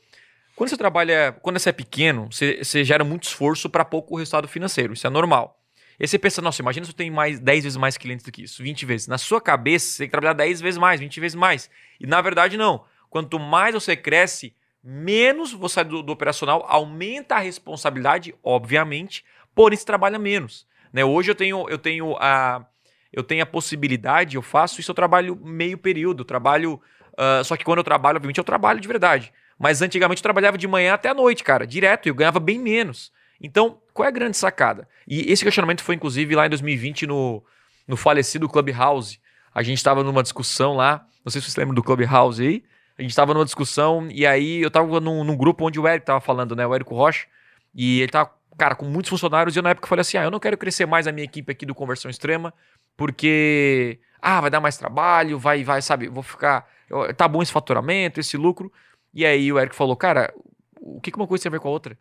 Quando você trabalha, quando você é pequeno, você, você gera muito esforço para pouco resultado financeiro. Isso é normal. E aí você pensa, nossa, imagina se eu tenho mais 10 vezes mais clientes do que isso, 20 vezes. Na sua cabeça, você tem que trabalhar 10 vezes mais, 20 vezes mais. E na verdade, não. Quanto mais você cresce, menos você do, do operacional, aumenta a responsabilidade, obviamente, porém você trabalha menos. Né? Hoje eu tenho, eu tenho a. Eu tenho a possibilidade, eu faço isso, eu trabalho meio período, trabalho. Uh, só que quando eu trabalho, obviamente, eu trabalho de verdade. Mas antigamente eu trabalhava de manhã até a noite, cara, direto, e eu ganhava bem menos. Então, qual é a grande sacada? E esse questionamento foi, inclusive, lá em 2020, no, no falecido Clubhouse. A gente estava numa discussão lá, não sei se vocês lembram do Clubhouse aí. A gente estava numa discussão, e aí eu estava num, num, grupo onde o Eric estava falando, né? O Érico Rocha. E ele tava, cara, com muitos funcionários. E eu, na época, falei assim: ah, eu não quero crescer mais a minha equipe aqui do Conversão Extrema, porque, ah, vai dar mais trabalho, vai, vai, sabe, vou ficar. Tá bom esse faturamento, esse lucro. E aí o Eric falou, cara, o que uma coisa tem a ver com a outra?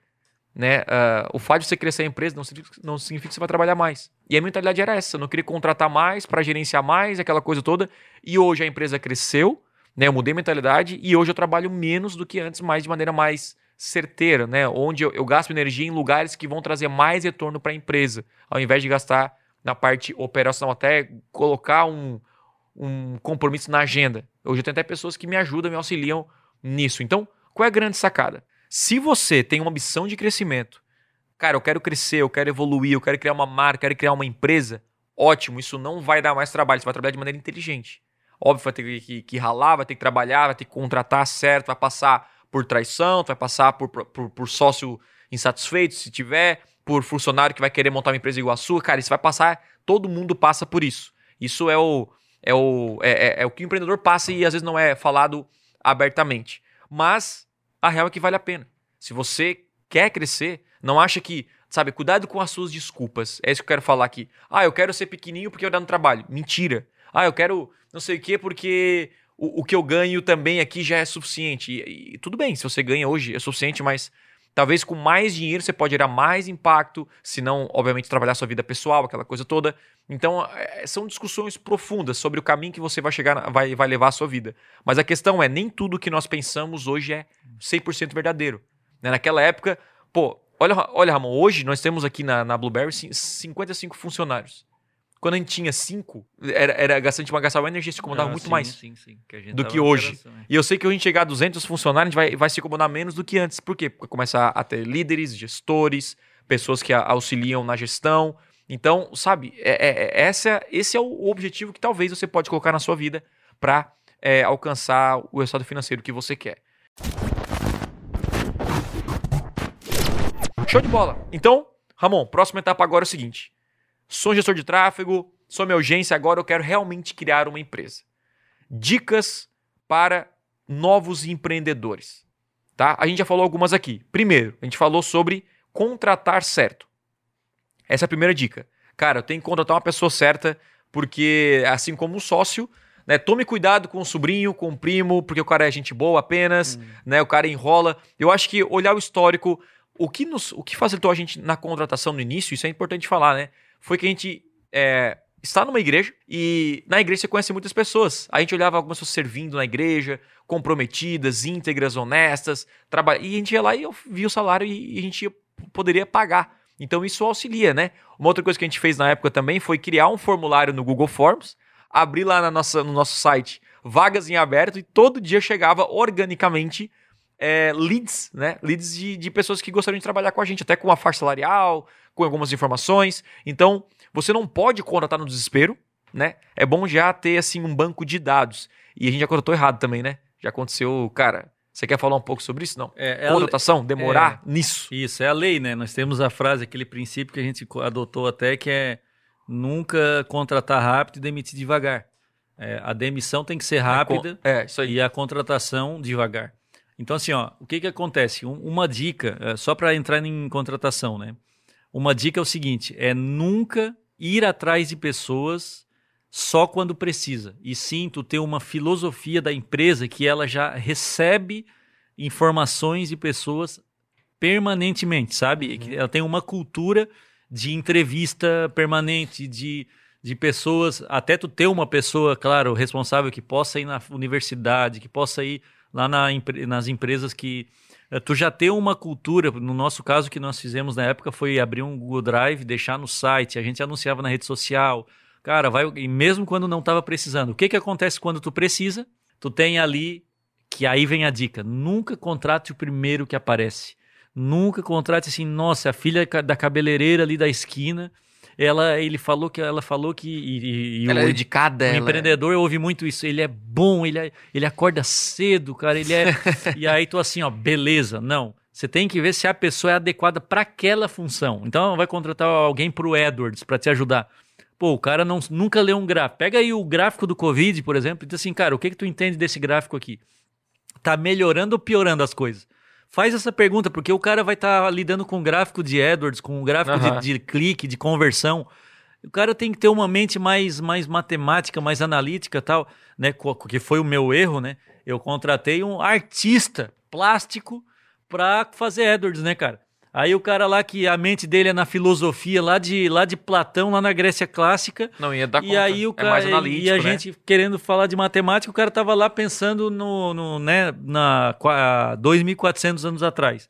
Né? Uh, o fato de você crescer a empresa não significa, não significa que você vai trabalhar mais. E a mentalidade era essa, eu não queria contratar mais para gerenciar mais, aquela coisa toda. E hoje a empresa cresceu, né? Eu mudei a mentalidade e hoje eu trabalho menos do que antes, mas de maneira mais certeira, né? Onde eu, eu gasto energia em lugares que vão trazer mais retorno para a empresa, ao invés de gastar na parte operacional, até colocar um, um compromisso na agenda. Hoje eu tenho até pessoas que me ajudam, me auxiliam nisso. Então, qual é a grande sacada? Se você tem uma missão de crescimento, cara, eu quero crescer, eu quero evoluir, eu quero criar uma marca, eu quero criar uma empresa, ótimo, isso não vai dar mais trabalho, você vai trabalhar de maneira inteligente. Óbvio, vai ter que, que ralar, vai ter que trabalhar, vai ter que contratar certo, vai passar por traição, vai passar por, por, por sócio insatisfeito, se tiver, por funcionário que vai querer montar uma empresa igual a sua, cara, isso vai passar, todo mundo passa por isso. Isso é o, é o, é, é, é o que o empreendedor passa e às vezes não é falado abertamente. Mas a real é que vale a pena. Se você quer crescer, não acha que, sabe, cuidado com as suas desculpas. É isso que eu quero falar aqui. Ah, eu quero ser pequenininho porque eu dá no trabalho. Mentira. Ah, eu quero não sei o quê porque o, o que eu ganho também aqui já é suficiente. E, e, tudo bem, se você ganha hoje é suficiente, mas Talvez com mais dinheiro você pode gerar mais impacto, se não, obviamente, trabalhar sua vida pessoal, aquela coisa toda. Então, é, são discussões profundas sobre o caminho que você vai chegar, vai, vai levar a sua vida. Mas a questão é, nem tudo que nós pensamos hoje é 100% verdadeiro. Né? Naquela época, pô, olha, olha, Ramon, hoje nós temos aqui na, na Blueberry 55 funcionários. Quando a gente tinha cinco, era, era gastante, uma gastava energia, se incomodava ah, muito sim, mais sim, sim, que do que hoje. E eu sei que a gente chegar a 200 funcionários, a gente vai, vai se incomodar menos do que antes. Por quê? Porque começa a ter líderes, gestores, pessoas que auxiliam na gestão. Então, sabe, é, é, é essa, esse é o objetivo que talvez você pode colocar na sua vida para é, alcançar o resultado financeiro que você quer. Show de bola. Então, Ramon, próxima etapa agora é o seguinte. Sou gestor de tráfego, sou minha urgência, agora eu quero realmente criar uma empresa. Dicas para novos empreendedores. Tá? A gente já falou algumas aqui. Primeiro, a gente falou sobre contratar certo. Essa é a primeira dica. Cara, eu tenho que contratar uma pessoa certa, porque assim como um sócio, né, tome cuidado com o sobrinho, com o primo, porque o cara é gente boa apenas, hum. né, o cara enrola. Eu acho que olhar o histórico, o que, nos, o que facilitou a gente na contratação no início, isso é importante falar, né? Foi que a gente é, está numa igreja e na igreja você conhece muitas pessoas. A gente olhava algumas pessoas servindo na igreja, comprometidas, íntegras, honestas, trabalha... e a gente ia lá e via o salário e, a gente poderia pagar. Então isso auxilia, né? Uma outra coisa que a gente fez na época também foi criar um formulário no Google Forms, abrir lá na nossa, no nosso site vagas em aberto e todo dia chegava organicamente é, leads, né? Leads de, de pessoas que gostariam de trabalhar com a gente, até com uma faixa salarial, com algumas informações. Então, você não pode contratar no desespero, né? É bom já ter assim um banco de dados. E a gente já contratou errado também, né? Já aconteceu, cara. Você quer falar um pouco sobre isso? Não. É, é Contratação, demorar é, nisso. Isso, é a lei, né? Nós temos a frase, aquele princípio que a gente adotou até, que é nunca contratar rápido e demitir devagar. É, a demissão tem que ser rápida é, e a contratação devagar. Então, assim, ó, o que, que acontece? Um, uma dica, é, só para entrar em contratação, né? Uma dica é o seguinte: é nunca ir atrás de pessoas só quando precisa. E sim, tu ter uma filosofia da empresa que ela já recebe informações de pessoas permanentemente, sabe? Uhum. Ela tem uma cultura de entrevista permanente, de, de pessoas, até tu ter uma pessoa, claro, responsável que possa ir na universidade, que possa ir lá na, nas empresas que tu já ter uma cultura, no nosso caso que nós fizemos na época foi abrir um Google Drive, deixar no site, a gente anunciava na rede social. Cara, vai, e mesmo quando não estava precisando. O que que acontece quando tu precisa? Tu tem ali que aí vem a dica, nunca contrate o primeiro que aparece. Nunca contrate assim, nossa, a filha da cabeleireira ali da esquina, ela ele falou que ela falou que e, e ela o, é dedicada o ela... empreendedor eu ouvi muito isso ele é bom ele é, ele acorda cedo cara ele é e aí tu assim ó beleza não você tem que ver se a pessoa é adequada para aquela função então vai contratar alguém para o Edwards para te ajudar Pô, o cara não, nunca leu um gráfico. Pega aí o gráfico do Covid, por exemplo, e diz assim, cara, o que que tu entende desse gráfico aqui? Tá melhorando ou piorando as coisas? Faz essa pergunta, porque o cara vai estar tá lidando com gráfico de Edwards, com gráfico uhum. de, de, clique, de conversão. O cara tem que ter uma mente mais, mais matemática, mais analítica tal, né? Que foi o meu erro, né? Eu contratei um artista plástico para fazer Edwards, né, cara? Aí o cara lá que a mente dele é na filosofia lá de, lá de Platão, lá na Grécia clássica. Não ia dar e conta. aí o cara, é mais analítico, E a né? gente querendo falar de matemática, o cara tava lá pensando no, no né, na 2.400 anos atrás.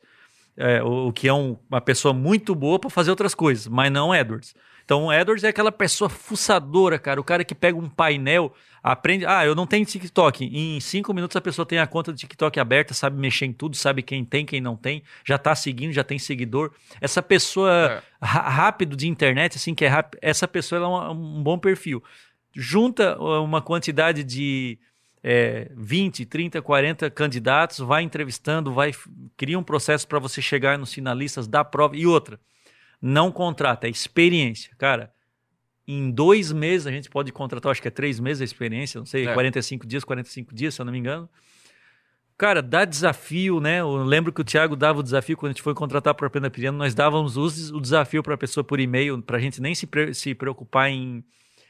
É, o, o, que é um, uma pessoa muito boa para fazer outras coisas, mas não Edwards. Então o Edwards é aquela pessoa fuçadora, cara. O cara que pega um painel Aprende. Ah, eu não tenho TikTok. Em cinco minutos a pessoa tem a conta do TikTok aberta, sabe mexer em tudo, sabe quem tem, quem não tem, já tá seguindo, já tem seguidor. Essa pessoa é. rápido de internet, assim, que é rápido, essa pessoa é um, um bom perfil. Junta uma quantidade de é, 20, 30, 40 candidatos, vai entrevistando, vai cria um processo para você chegar nos finalistas, dá prova. E outra, não contrata, é experiência. Cara, em dois meses a gente pode contratar, acho que é três meses a experiência, não sei, é. 45 dias, 45 dias, se eu não me engano. Cara, dá desafio, né? Eu lembro que o Thiago dava o desafio quando a gente foi contratar para a Pena Piriano, nós dávamos o desafio para a pessoa por e-mail, para a gente nem se, pre se preocupar em,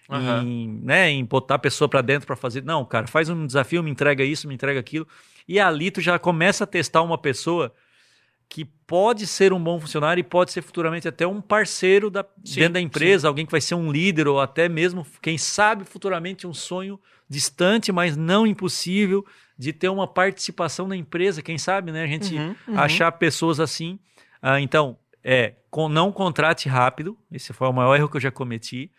uhum. em, né, em botar a pessoa para dentro para fazer. Não, cara, faz um desafio, me entrega isso, me entrega aquilo. E ali tu já começa a testar uma pessoa que pode ser um bom funcionário e pode ser futuramente até um parceiro da, sim, dentro da empresa, sim. alguém que vai ser um líder ou até mesmo, quem sabe, futuramente um sonho distante, mas não impossível, de ter uma participação na empresa, quem sabe, né? A gente uhum, uhum. achar pessoas assim. Ah, então, é, com, não contrate rápido, esse foi o maior erro que eu já cometi,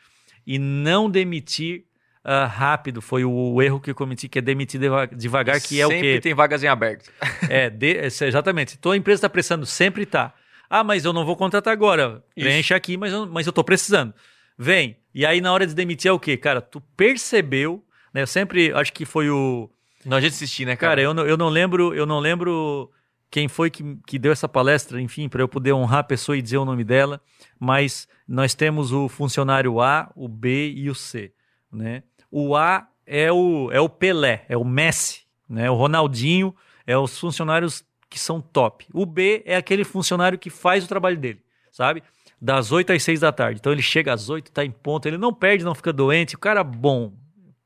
e não demitir uh, rápido foi o, o, erro que eu cometi, que é demitir devagar, que é sempre o quê? Sempre tem vagas em aberto. é, de, exatamente. Se tua empresa está precisando, sempre está. Ah, mas eu não vou contratar agora. Preenche aqui, mas eu, mas eu tô precisando. Vem. E aí, na hora de demitir, é o quê? Cara, tu percebeu, né? Eu sempre acho que foi o. Não, a gente assistir, né, cara? Cara, eu não, eu não lembro, eu não lembro quem foi que, que deu essa palestra, enfim, para eu poder honrar a pessoa e dizer o nome dela, mas nós temos o funcionário A, o B e o C, né? O A é o, é o Pelé, é o Messi, né? O Ronaldinho é os funcionários que são top. O B é aquele funcionário que faz o trabalho dele, sabe? Das 8 às 6 da tarde. Então ele chega às 8, tá em ponto, ele não perde, não fica doente, o cara é bom.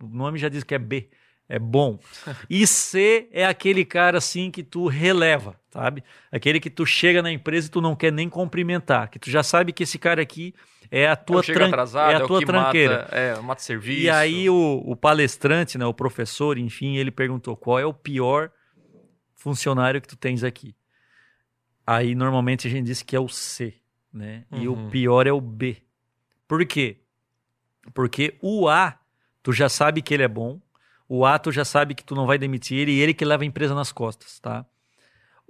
O nome já diz que é B é bom. E C é aquele cara assim que tu releva, sabe? Aquele que tu chega na empresa e tu não quer nem cumprimentar, que tu já sabe que esse cara aqui é a tua, tran atrasado, é a é tua tranqueira. Mata, é, mata serviço. E aí o, o, palestrante, né, o professor, enfim, ele perguntou qual é o pior funcionário que tu tens aqui. Aí normalmente a gente diz que é o C, né? Uhum. E o uhum. pior é o B. Por quê? Porque o A, tu já sabe que ele é bom, o ato já sabe que tu não vai demitir ele e ele que leva a empresa nas costas, tá?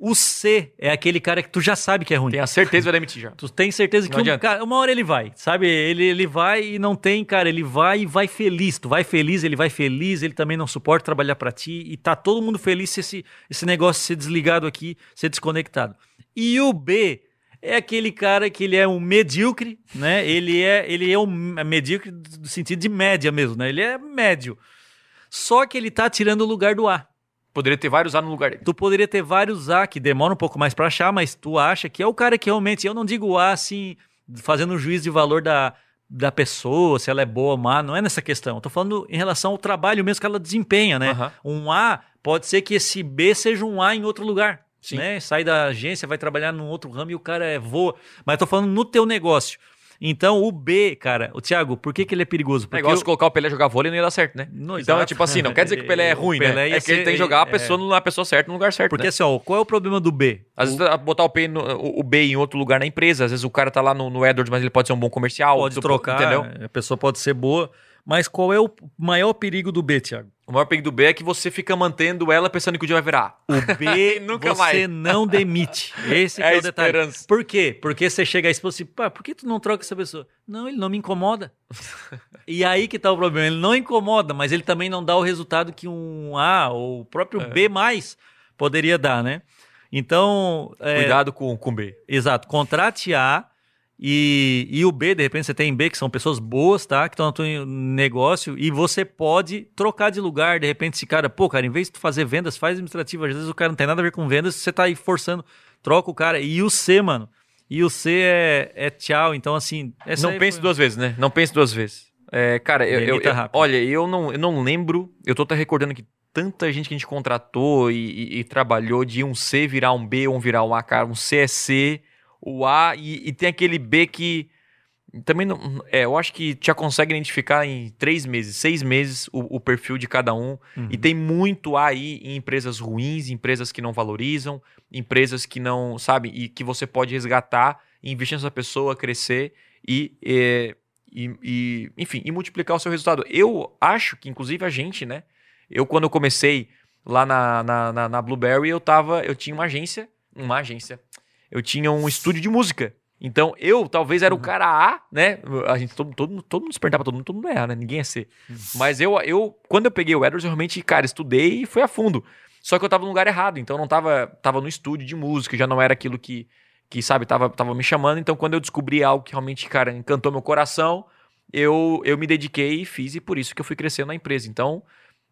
O C é aquele cara que tu já sabe que é ruim. Tem a certeza que vai demitir já. Tu tem certeza que um, cara, uma hora ele vai, sabe? Ele, ele vai e não tem, cara, ele vai e vai feliz. Tu vai feliz, ele vai feliz, ele também não suporta trabalhar para ti e tá todo mundo feliz se esse, esse negócio ser desligado aqui, ser desconectado. E o B é aquele cara que ele é um medíocre, né? Ele é, ele é um medíocre no sentido de média mesmo, né? Ele é médio. Só que ele tá tirando o lugar do A. Poderia ter vários A no lugar dele. Tu poderia ter vários A, que demora um pouco mais para achar, mas tu acha que é o cara que realmente. Eu não digo A assim, fazendo um juízo de valor da, da pessoa, se ela é boa ou má, não é nessa questão. Eu tô falando em relação ao trabalho mesmo que ela desempenha, né? Uhum. Um A pode ser que esse B seja um A em outro lugar. Sim. Né? Sai da agência, vai trabalhar num outro ramo e o cara é voa. Mas tô falando no teu negócio. Então, o B, cara, o Thiago, por que, que ele é perigoso? Porque negócio de colocar o Pelé jogar vôlei não ia dar certo, né? Não, então, é tipo assim, não quer dizer que o Pelé é ruim, né? Pelé né? É que ele tem que jogar a pessoa é... na pessoa certa, no lugar certo. Porque né? assim, ó, qual é o problema do B? Às o... vezes botar o, P no, o B em outro lugar na empresa, às vezes o cara tá lá no, no Edwards, mas ele pode ser um bom comercial. Pode trocar, entendeu? a pessoa pode ser boa. Mas qual é o maior perigo do B, Thiago? O maior perigo do B é que você fica mantendo ela pensando que o dia vai virar. O B nunca você mais. não demite. Esse é, é o detalhe. Esperança. Por quê? Porque você chega e fala assim, pá, por que tu não troca essa pessoa? Não, ele não me incomoda. e aí que tá o problema. Ele não incomoda, mas ele também não dá o resultado que um A ou o próprio é. B mais poderia dar, né? Então. É, Cuidado com o B. Exato. Contrate A e, e o B, de repente você tem B, que são pessoas boas, tá? Que estão no teu negócio, e você pode trocar de lugar, de repente, esse cara, pô, cara, em vez de tu fazer vendas, faz administrativo. Às vezes o cara não tem nada a ver com vendas, você tá aí forçando, troca o cara. E o C, mano. E o C é, é tchau. Então, assim. Não pense foi... duas vezes, né? Não pense duas vezes. É, cara, eu, eu, eu, olha, eu não, eu não lembro, eu tô até recordando que tanta gente que a gente contratou e, e, e, trabalhou de um C virar um B ou um virar um A, cara. Um C é C o A e, e tem aquele B que também não. É, eu acho que já consegue identificar em três meses, seis meses o, o perfil de cada um. Uhum. E tem muito aí em empresas ruins, empresas que não valorizam, empresas que não, sabe, e que você pode resgatar, investir nessa pessoa, crescer e, e, e, e, enfim, e multiplicar o seu resultado. Eu acho que, inclusive, a gente, né? Eu, quando eu comecei lá na, na, na, na Blueberry, eu tava. Eu tinha uma agência. Uma agência eu tinha um estúdio de música. Então, eu talvez era o uhum. cara A, né? A gente, todo, todo, todo mundo se perguntava, todo mundo, todo mundo é A, né? Ninguém é C. Uhum. Mas eu, eu, quando eu peguei o Edwards, eu realmente, cara, estudei e foi a fundo. Só que eu tava no lugar errado, então eu não tava, tava no estúdio de música, já não era aquilo que, que sabe, tava, tava me chamando. Então, quando eu descobri algo que realmente, cara, encantou meu coração, eu, eu me dediquei e fiz, e por isso que eu fui crescendo na empresa. Então,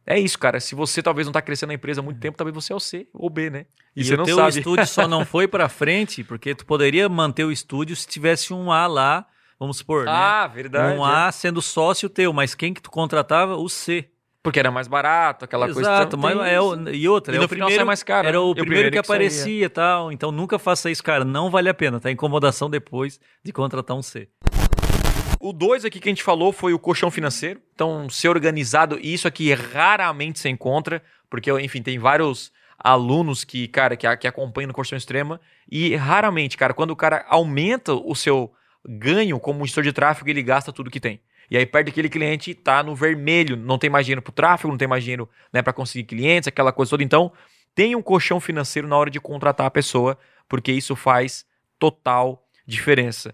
é isso, cara. Se você talvez não está crescendo na empresa há muito tempo, talvez você é o C ou B, né? E, e você o não teu sabe. estúdio só não foi para frente porque tu poderia manter o estúdio se tivesse um A lá, vamos supor, né? Ah, verdade. Um A sendo sócio teu, mas quem que tu contratava? O C. Porque era mais barato, aquela Exato, coisa. Exato, mas é o, e outra, e é o final primeiro, mais caro. Era o, o primeiro, primeiro, que, que aparecia e tal. Então nunca faça isso, cara. Não vale a pena. Tá incomodação depois de contratar um C. O 2 aqui que a gente falou foi o colchão financeiro. Então, ser organizado, e isso aqui raramente se encontra, porque, enfim, tem vários alunos que, cara, que, que acompanham no colchão extrema, e raramente, cara, quando o cara aumenta o seu ganho como gestor de tráfego, ele gasta tudo que tem. E aí perde aquele cliente tá no vermelho, não tem mais dinheiro para o tráfego, não tem mais dinheiro né, para conseguir clientes, aquela coisa toda. Então, tem um colchão financeiro na hora de contratar a pessoa, porque isso faz total diferença.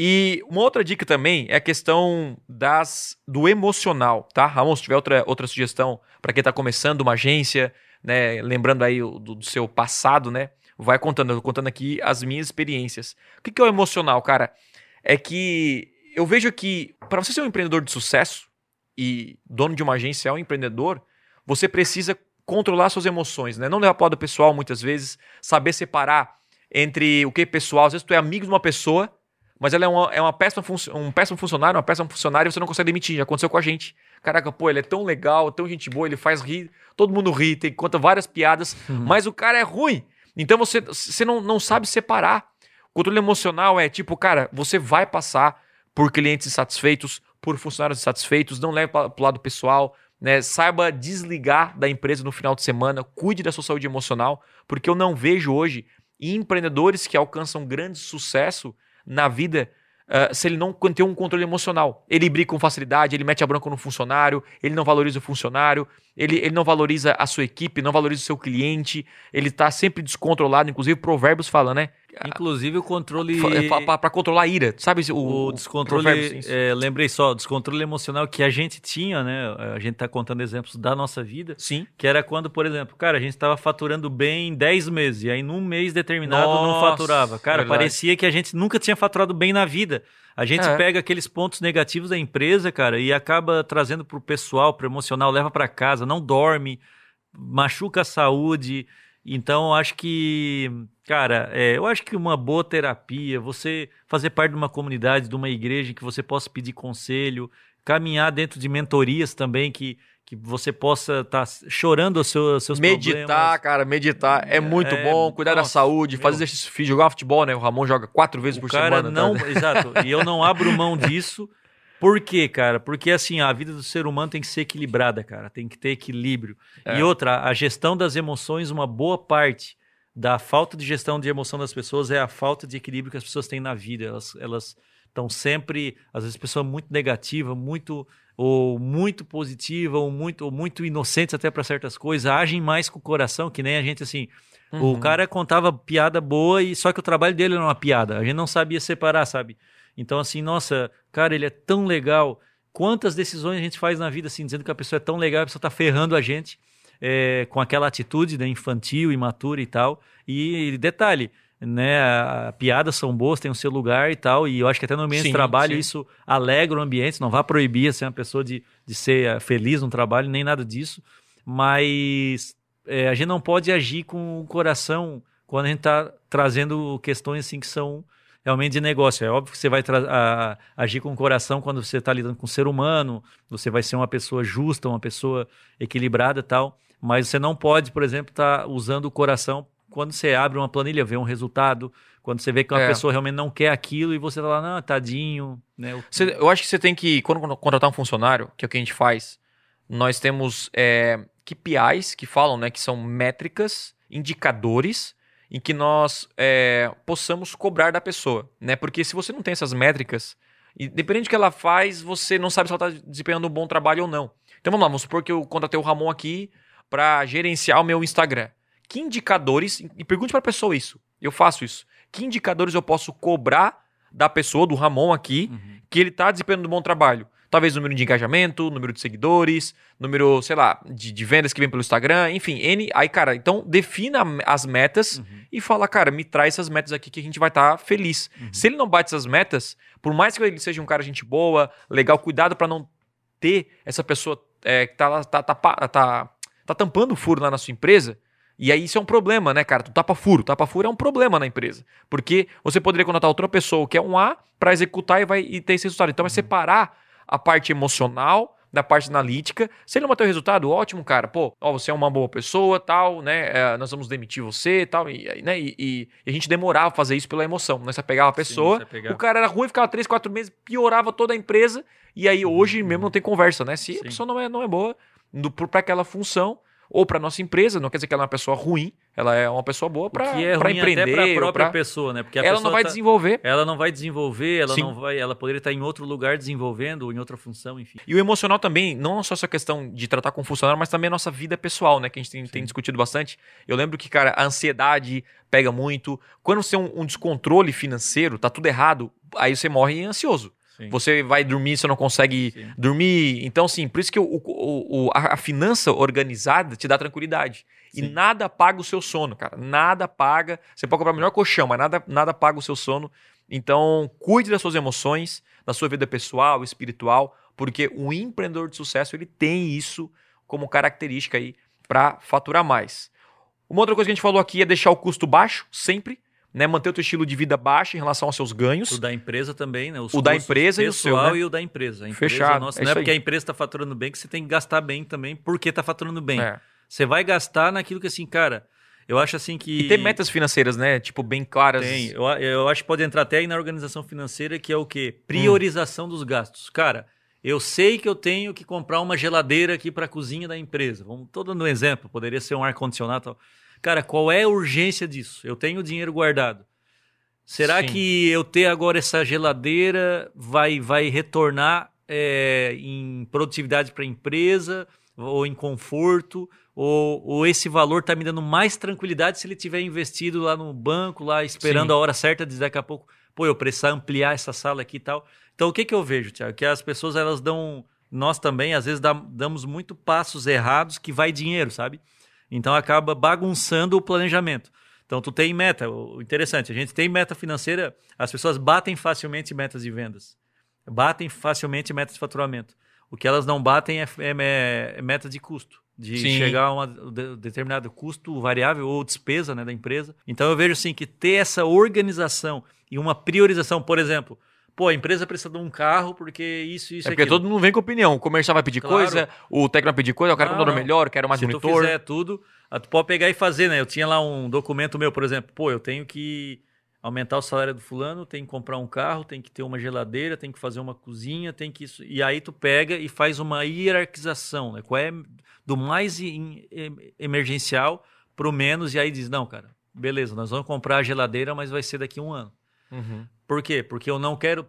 E uma outra dica também é a questão das do emocional, tá? Ramon, se tiver outra, outra sugestão para quem está começando uma agência, né? Lembrando aí do, do, seu passado, né? vai contando. Eu tô contando aqui as minhas experiências. O que, que é o emocional, cara? É que eu vejo que para você ser um empreendedor de sucesso e dono de uma agência é um empreendedor, você precisa controlar suas emoções, né? Não levar para lado pessoal muitas vezes, saber separar entre o que é pessoal. Às vezes tu é amigo de uma pessoa, mas ela é, uma, é uma péssima um péssimo funcionário, uma péssima funcionária e você não consegue demitir. Já aconteceu com a gente. Caraca, pô, ele é tão legal, tão gente boa, ele faz rir, todo mundo ri, tem, conta várias piadas, uhum. mas o cara é ruim. Então você, você não, não sabe separar. O controle emocional é tipo, cara, você vai passar por clientes insatisfeitos, por funcionários insatisfeitos, não leve para o lado pessoal, né? Saiba desligar da empresa no final de semana, cuide da sua saúde emocional, porque eu não vejo hoje empreendedores que alcançam grande sucesso na vida uh, se ele não tem um controle emocional. Ele briga com facilidade, ele mete a bronca no funcionário, ele não valoriza o funcionário, ele, ele não valoriza a sua equipe, não valoriza o seu cliente, ele está sempre descontrolado. Inclusive, Provérbios fala, né? Inclusive o controle. Para controlar a ira, sabe? O, o descontrole. É, lembrei só, descontrole emocional que a gente tinha, né? A gente está contando exemplos da nossa vida. Sim. Que era quando, por exemplo, cara, a gente estava faturando bem em 10 meses, e aí num mês determinado nossa, não faturava. Cara, verdade. parecia que a gente nunca tinha faturado bem na vida. A gente é. pega aqueles pontos negativos da empresa, cara, e acaba trazendo pro pessoal, pro emocional, leva para casa, não dorme, machuca a saúde. Então, acho que, cara, é, eu acho que uma boa terapia, você fazer parte de uma comunidade, de uma igreja que você possa pedir conselho, caminhar dentro de mentorias também que, que você possa estar tá chorando os seus, seus meditar, problemas. cara, meditar é, é muito é, bom, cuidar nossa, da saúde, fazer exercício físico, jogar futebol, né? O Ramon joga quatro vezes o por cara semana. Não, tá? exato. E eu não abro mão disso. Por quê, cara? Porque assim, a vida do ser humano tem que ser equilibrada, cara. Tem que ter equilíbrio. É. E outra, a gestão das emoções, uma boa parte da falta de gestão de emoção das pessoas é a falta de equilíbrio que as pessoas têm na vida. Elas elas estão sempre, às vezes, pessoa muito negativa, muito ou muito positiva, ou muito, ou muito inocentes até para certas coisas, agem mais com o coração, que nem a gente assim. Uhum. O cara contava piada boa e só que o trabalho dele era uma piada. A gente não sabia separar, sabe? Então, assim, nossa, cara, ele é tão legal. Quantas decisões a gente faz na vida, assim, dizendo que a pessoa é tão legal, a pessoa tá ferrando a gente é, com aquela atitude né, infantil, imatura e tal. E detalhe, né, a, piadas são boas, tem o seu lugar e tal, e eu acho que até no ambiente sim, de trabalho sim. isso alegra o ambiente, não vai proibir assim, uma pessoa de, de ser eh, feliz no trabalho, nem nada disso, mas é, a gente não pode agir com o coração quando a gente está trazendo questões assim que são realmente de negócio. É óbvio que você vai a, agir com o coração quando você está lidando com o ser humano, você vai ser uma pessoa justa, uma pessoa equilibrada e tal, mas você não pode, por exemplo, estar tá usando o coração quando você abre uma planilha, vê um resultado, quando você vê que uma é. pessoa realmente não quer aquilo e você tá lá, não, tadinho. Né? Você, eu acho que você tem que, quando contratar um funcionário, que é o que a gente faz, nós temos é, KPIs que falam, né, que são métricas, indicadores em que nós é, possamos cobrar da pessoa, né? Porque se você não tem essas métricas, e dependendo do que ela faz, você não sabe se ela está desempenhando um bom trabalho ou não. Então vamos lá, vamos supor que eu contratei o Ramon aqui para gerenciar o meu Instagram. Que indicadores, e pergunte para a pessoa isso, eu faço isso. Que indicadores eu posso cobrar da pessoa, do Ramon aqui, uhum. que ele está desempenhando um bom trabalho? Talvez número de engajamento, número de seguidores, número, sei lá, de, de vendas que vem pelo Instagram, enfim, N. Aí, cara, então defina as metas uhum. e fala, cara, me traz essas metas aqui que a gente vai estar tá feliz. Uhum. Se ele não bate essas metas, por mais que ele seja um cara gente boa, legal, cuidado para não ter essa pessoa é, que tá, tá, tá, tá, tá tampando o furo lá na sua empresa. E aí isso é um problema, né, cara? Tu tapa furo. Tapa furo é um problema na empresa. Porque você poderia contratar outra pessoa que é um A para executar e vai e ter esse resultado. Então é uhum. separar a parte emocional da parte analítica. Se ele não bater o resultado, ótimo, cara. Pô, ó, você é uma boa pessoa, tal, né? É, nós vamos demitir você, tal, e, né? E, e, e, a gente demorava a fazer isso pela emoção. Né? Você pegava a pessoa, Sim, o cara era ruim, ficava três, quatro meses, piorava toda a empresa. E aí hoje uhum. mesmo não tem conversa, né? Se Sim. a pessoa não é, não é boa para aquela função, ou para nossa empresa, não quer dizer que ela é uma pessoa ruim, ela é uma pessoa boa para é empreender, até para a própria pra... pessoa, né? Porque ela não vai tá... desenvolver. Ela não vai desenvolver, ela Sim. não vai, ela poderia estar em outro lugar desenvolvendo ou em outra função, enfim. E o emocional também, não só essa questão de tratar com funcionário, mas também a nossa vida pessoal, né, que a gente tem, tem discutido bastante. Eu lembro que, cara, a ansiedade pega muito. Quando você tem um, um descontrole financeiro, tá tudo errado, aí você morre ansioso. Sim. Você vai dormir, você não consegue Sim. dormir. Então, assim, por isso que o, o, o, a, finança organizada te dá tranquilidade. Sim. E nada paga o seu sono, cara. Nada paga. Você pode comprar o melhor colchão, mas nada, nada paga o seu sono. Então, cuide das suas emoções, da sua vida pessoal, espiritual, porque o empreendedor de sucesso ele tem isso como característica aí para faturar mais. Uma outra coisa que a gente falou aqui é deixar o custo baixo, sempre né, manter o teu estilo de vida baixo em relação aos seus ganhos. O da empresa também, né? Os o da empresa e o seu, né? e o da empresa. A empresa Fechado. Nossa, é não é porque aí. a empresa está faturando bem que você tem que gastar bem também, porque está faturando bem. É. Você vai gastar naquilo que assim, cara, eu acho assim que. E tem metas financeiras, né? Tipo, bem claras. Tem. Eu, eu acho que pode entrar até aí na organização financeira, que é o quê? Priorização hum. dos gastos. Cara, eu sei que eu tenho que comprar uma geladeira aqui para a cozinha da empresa. Vamos todo dando um exemplo, poderia ser um ar-condicionado. Cara, qual é a urgência disso? Eu tenho dinheiro guardado. Será Sim. que eu ter agora essa geladeira vai, vai retornar é, em produtividade para a empresa ou em conforto? Ou, ou esse valor está me dando mais tranquilidade se ele tiver investido lá no banco, lá esperando Sim. a hora certa de daqui a pouco, pô, eu precisar ampliar essa sala aqui e tal. Então o que, que eu vejo, Tiago? Que as pessoas elas dão. Nós também, às vezes, damos muito passos errados que vai dinheiro, sabe? Então acaba bagunçando o planejamento. Então tu tem meta, o interessante, a gente tem meta financeira, as pessoas batem facilmente metas de vendas, batem facilmente metas de faturamento. O que elas não batem é, é, é meta de custo, de Sim. chegar a um de, determinado custo variável ou despesa né, da empresa. Então eu vejo assim que ter essa organização e uma priorização, por exemplo, pô, a empresa precisa de um carro porque isso, isso, É porque aquilo. todo mundo vem com opinião. O comercial vai pedir claro. coisa, o técnico vai pedir coisa, eu quero um computador melhor, eu quero mais Se monitor. Se tu fizer tudo, tu pode pegar e fazer, né? Eu tinha lá um documento meu, por exemplo, pô, eu tenho que aumentar o salário do fulano, tem que comprar um carro, tem que ter uma geladeira, tem que fazer uma cozinha, tem que isso. E aí tu pega e faz uma hierarquização, né? Qual é do mais emergencial pro menos, e aí diz, não, cara, beleza, nós vamos comprar a geladeira, mas vai ser daqui a um ano. Uhum. Por quê? Porque eu não quero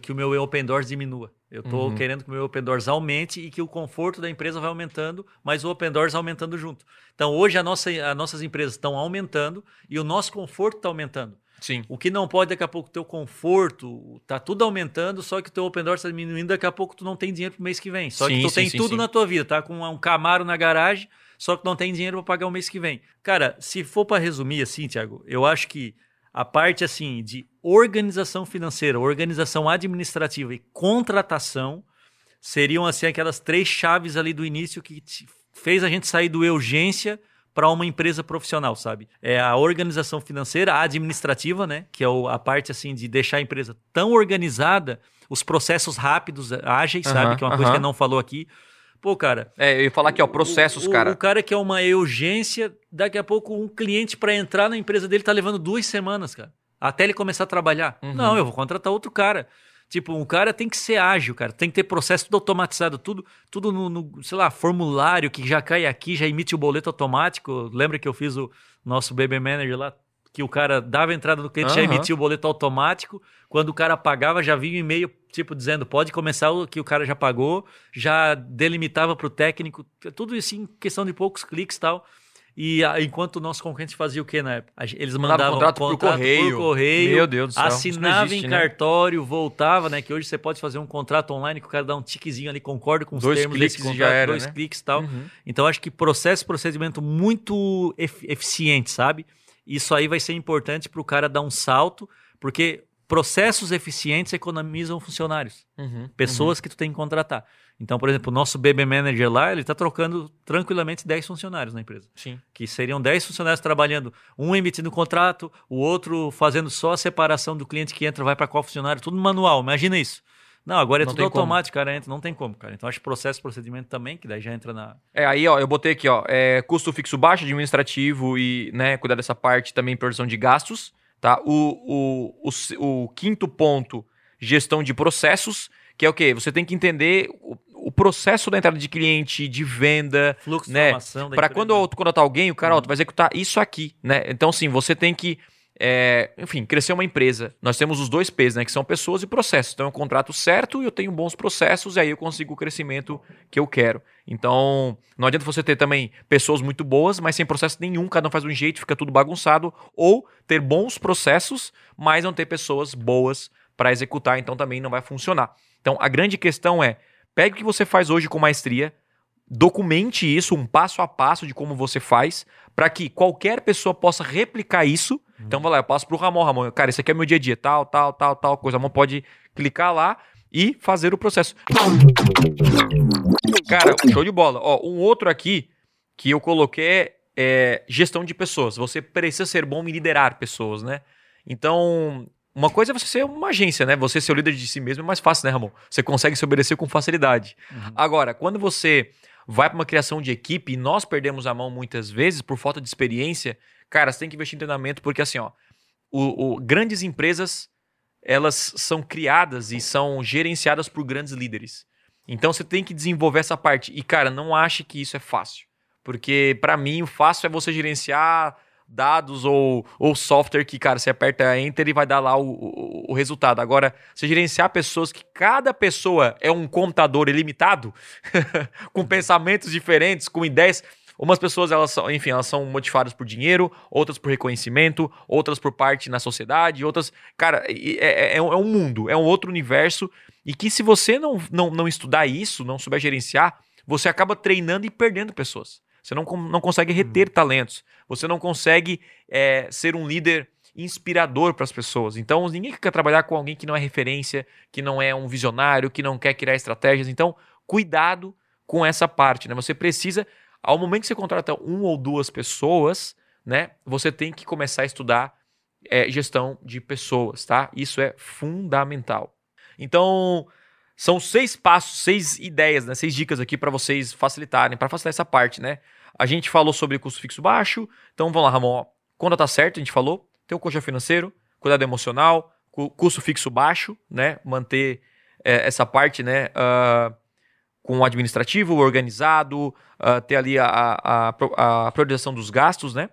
que o meu open doors diminua. Eu estou uhum. querendo que o meu open doors aumente e que o conforto da empresa vai aumentando, mas o open doors aumentando junto. Então, hoje a nossa, as nossas empresas estão aumentando e o nosso conforto está aumentando. Sim. O que não pode, daqui a pouco, o teu conforto tá tudo aumentando, só que o teu open doors está diminuindo, daqui a pouco tu não tem dinheiro pro mês que vem. Só sim, que tu sim, tem sim, tudo na tua vida, tá com um Camaro na garagem, só que não tem dinheiro para pagar o mês que vem. Cara, se for para resumir assim, Thiago, eu acho que a parte assim de organização financeira, organização administrativa e contratação seriam assim aquelas três chaves ali do início que fez a gente sair do urgência para uma empresa profissional, sabe? É a organização financeira, a administrativa, né, que é a parte assim de deixar a empresa tão organizada, os processos rápidos, ágeis, sabe, que é uma coisa que não falou aqui. Pô, cara. É, eu ia falar aqui, ó, processos, o, cara. O cara que é uma urgência, daqui a pouco um cliente para entrar na empresa dele tá levando duas semanas, cara. Até ele começar a trabalhar. Uhum. Não, eu vou contratar outro cara. Tipo, um cara tem que ser ágil, cara. Tem que ter processo tudo automatizado, tudo, tudo no, no, sei lá, formulário que já cai aqui, já emite o boleto automático. Lembra que eu fiz o nosso BB Manager lá? Que o cara dava entrada no cliente, uhum. já emitia o boleto automático. Quando o cara pagava, já vinha um e-mail, tipo, dizendo, pode começar o que o cara já pagou, já delimitava para o técnico. Tudo isso em questão de poucos cliques e tal. E a, enquanto o nosso concorrente fazia o quê na época? Eles mandavam contrato, contrato por, correio. por correio. Meu Deus do céu. Assinava existe, em né? cartório, voltava, né? Que hoje você pode fazer um contrato online que o cara dá um tiquezinho ali, concorda com os dois termos cliques desse contrato, já era, dois né? cliques e tal. Uhum. Então acho que processo, procedimento muito eficiente, sabe? Isso aí vai ser importante para o cara dar um salto, porque processos eficientes economizam funcionários, uhum, pessoas uhum. que tu tem que contratar. Então, por exemplo, o nosso BB Manager lá, ele está trocando tranquilamente 10 funcionários na empresa. Sim. Que seriam 10 funcionários trabalhando, um emitindo contrato, o outro fazendo só a separação do cliente que entra, vai para qual funcionário, tudo manual. Imagina isso. Não, agora é não tudo automático, como. cara, entra, não tem como, cara. Então acho processo, procedimento também, que daí já entra na. É, aí, ó, eu botei aqui, ó, é, custo fixo baixo, administrativo e, né, cuidar dessa parte também, previsão de gastos, tá? O, o, o, o quinto ponto, gestão de processos, que é o quê? Você tem que entender o, o processo da entrada de cliente, de venda, fluxo né? Para quando eu contratar alguém, o cara, uhum. ó, tu vai executar isso aqui, né? Então, sim, você tem que é, enfim, crescer uma empresa. Nós temos os dois P's, né? Que são pessoas e processos. Então, eu contrato certo e eu tenho bons processos, e aí eu consigo o crescimento que eu quero. Então, não adianta você ter também pessoas muito boas, mas sem processo nenhum, cada um faz um jeito, fica tudo bagunçado, ou ter bons processos, mas não ter pessoas boas para executar, então também não vai funcionar. Então a grande questão é: pegue o que você faz hoje com maestria, documente isso, um passo a passo de como você faz, para que qualquer pessoa possa replicar isso. Uhum. Então, vai lá, eu passo pro Ramon, Ramon, cara, isso aqui é meu dia a dia, tal, tal, tal, tal coisa. Ramon pode clicar lá e fazer o processo. Cara, show de bola. Ó, um outro aqui que eu coloquei é gestão de pessoas. Você precisa ser bom em liderar pessoas, né? Então, uma coisa é você ser uma agência, né? Você ser o líder de si mesmo é mais fácil, né, Ramon? Você consegue se obedecer com facilidade. Uhum. Agora, quando você vai para uma criação de equipe e nós perdemos a mão muitas vezes por falta de experiência, cara, você tem que investir em treinamento porque assim, ó, o, o, grandes empresas elas são criadas e são gerenciadas por grandes líderes. Então você tem que desenvolver essa parte. E cara, não ache que isso é fácil, porque para mim o fácil é você gerenciar dados ou, ou software que, cara, você aperta Enter e vai dar lá o, o, o, resultado. Agora, você gerenciar pessoas que cada pessoa é um computador ilimitado, com pensamentos diferentes, com ideias. Umas pessoas, elas são, enfim, elas são motivadas por dinheiro, outras por reconhecimento, outras por parte na sociedade, outras. Cara, é, é, é, é um mundo, é um outro universo. E que se você não, não, não estudar isso, não souber gerenciar, você acaba treinando e perdendo pessoas. Você não, não consegue reter uhum. talentos. Você não consegue é, ser um líder inspirador para as pessoas. Então, ninguém quer trabalhar com alguém que não é referência, que não é um visionário, que não quer criar estratégias. Então, cuidado com essa parte. Né? Você precisa, ao momento que você contrata um ou duas pessoas, né, você tem que começar a estudar é, gestão de pessoas, tá? Isso é fundamental. Então, são seis passos, seis ideias, né? Seis dicas aqui para vocês facilitarem, para facilitar essa parte, né? A gente falou sobre custo fixo baixo. Então vamos lá, Ramon. Quando tá certo, a gente falou. Tem o colchão financeiro, cuidado emocional, custo fixo baixo, né? Manter é, essa parte, né? Uh, com o administrativo organizado, uh, ter ali a, a, a, priorização dos gastos, né?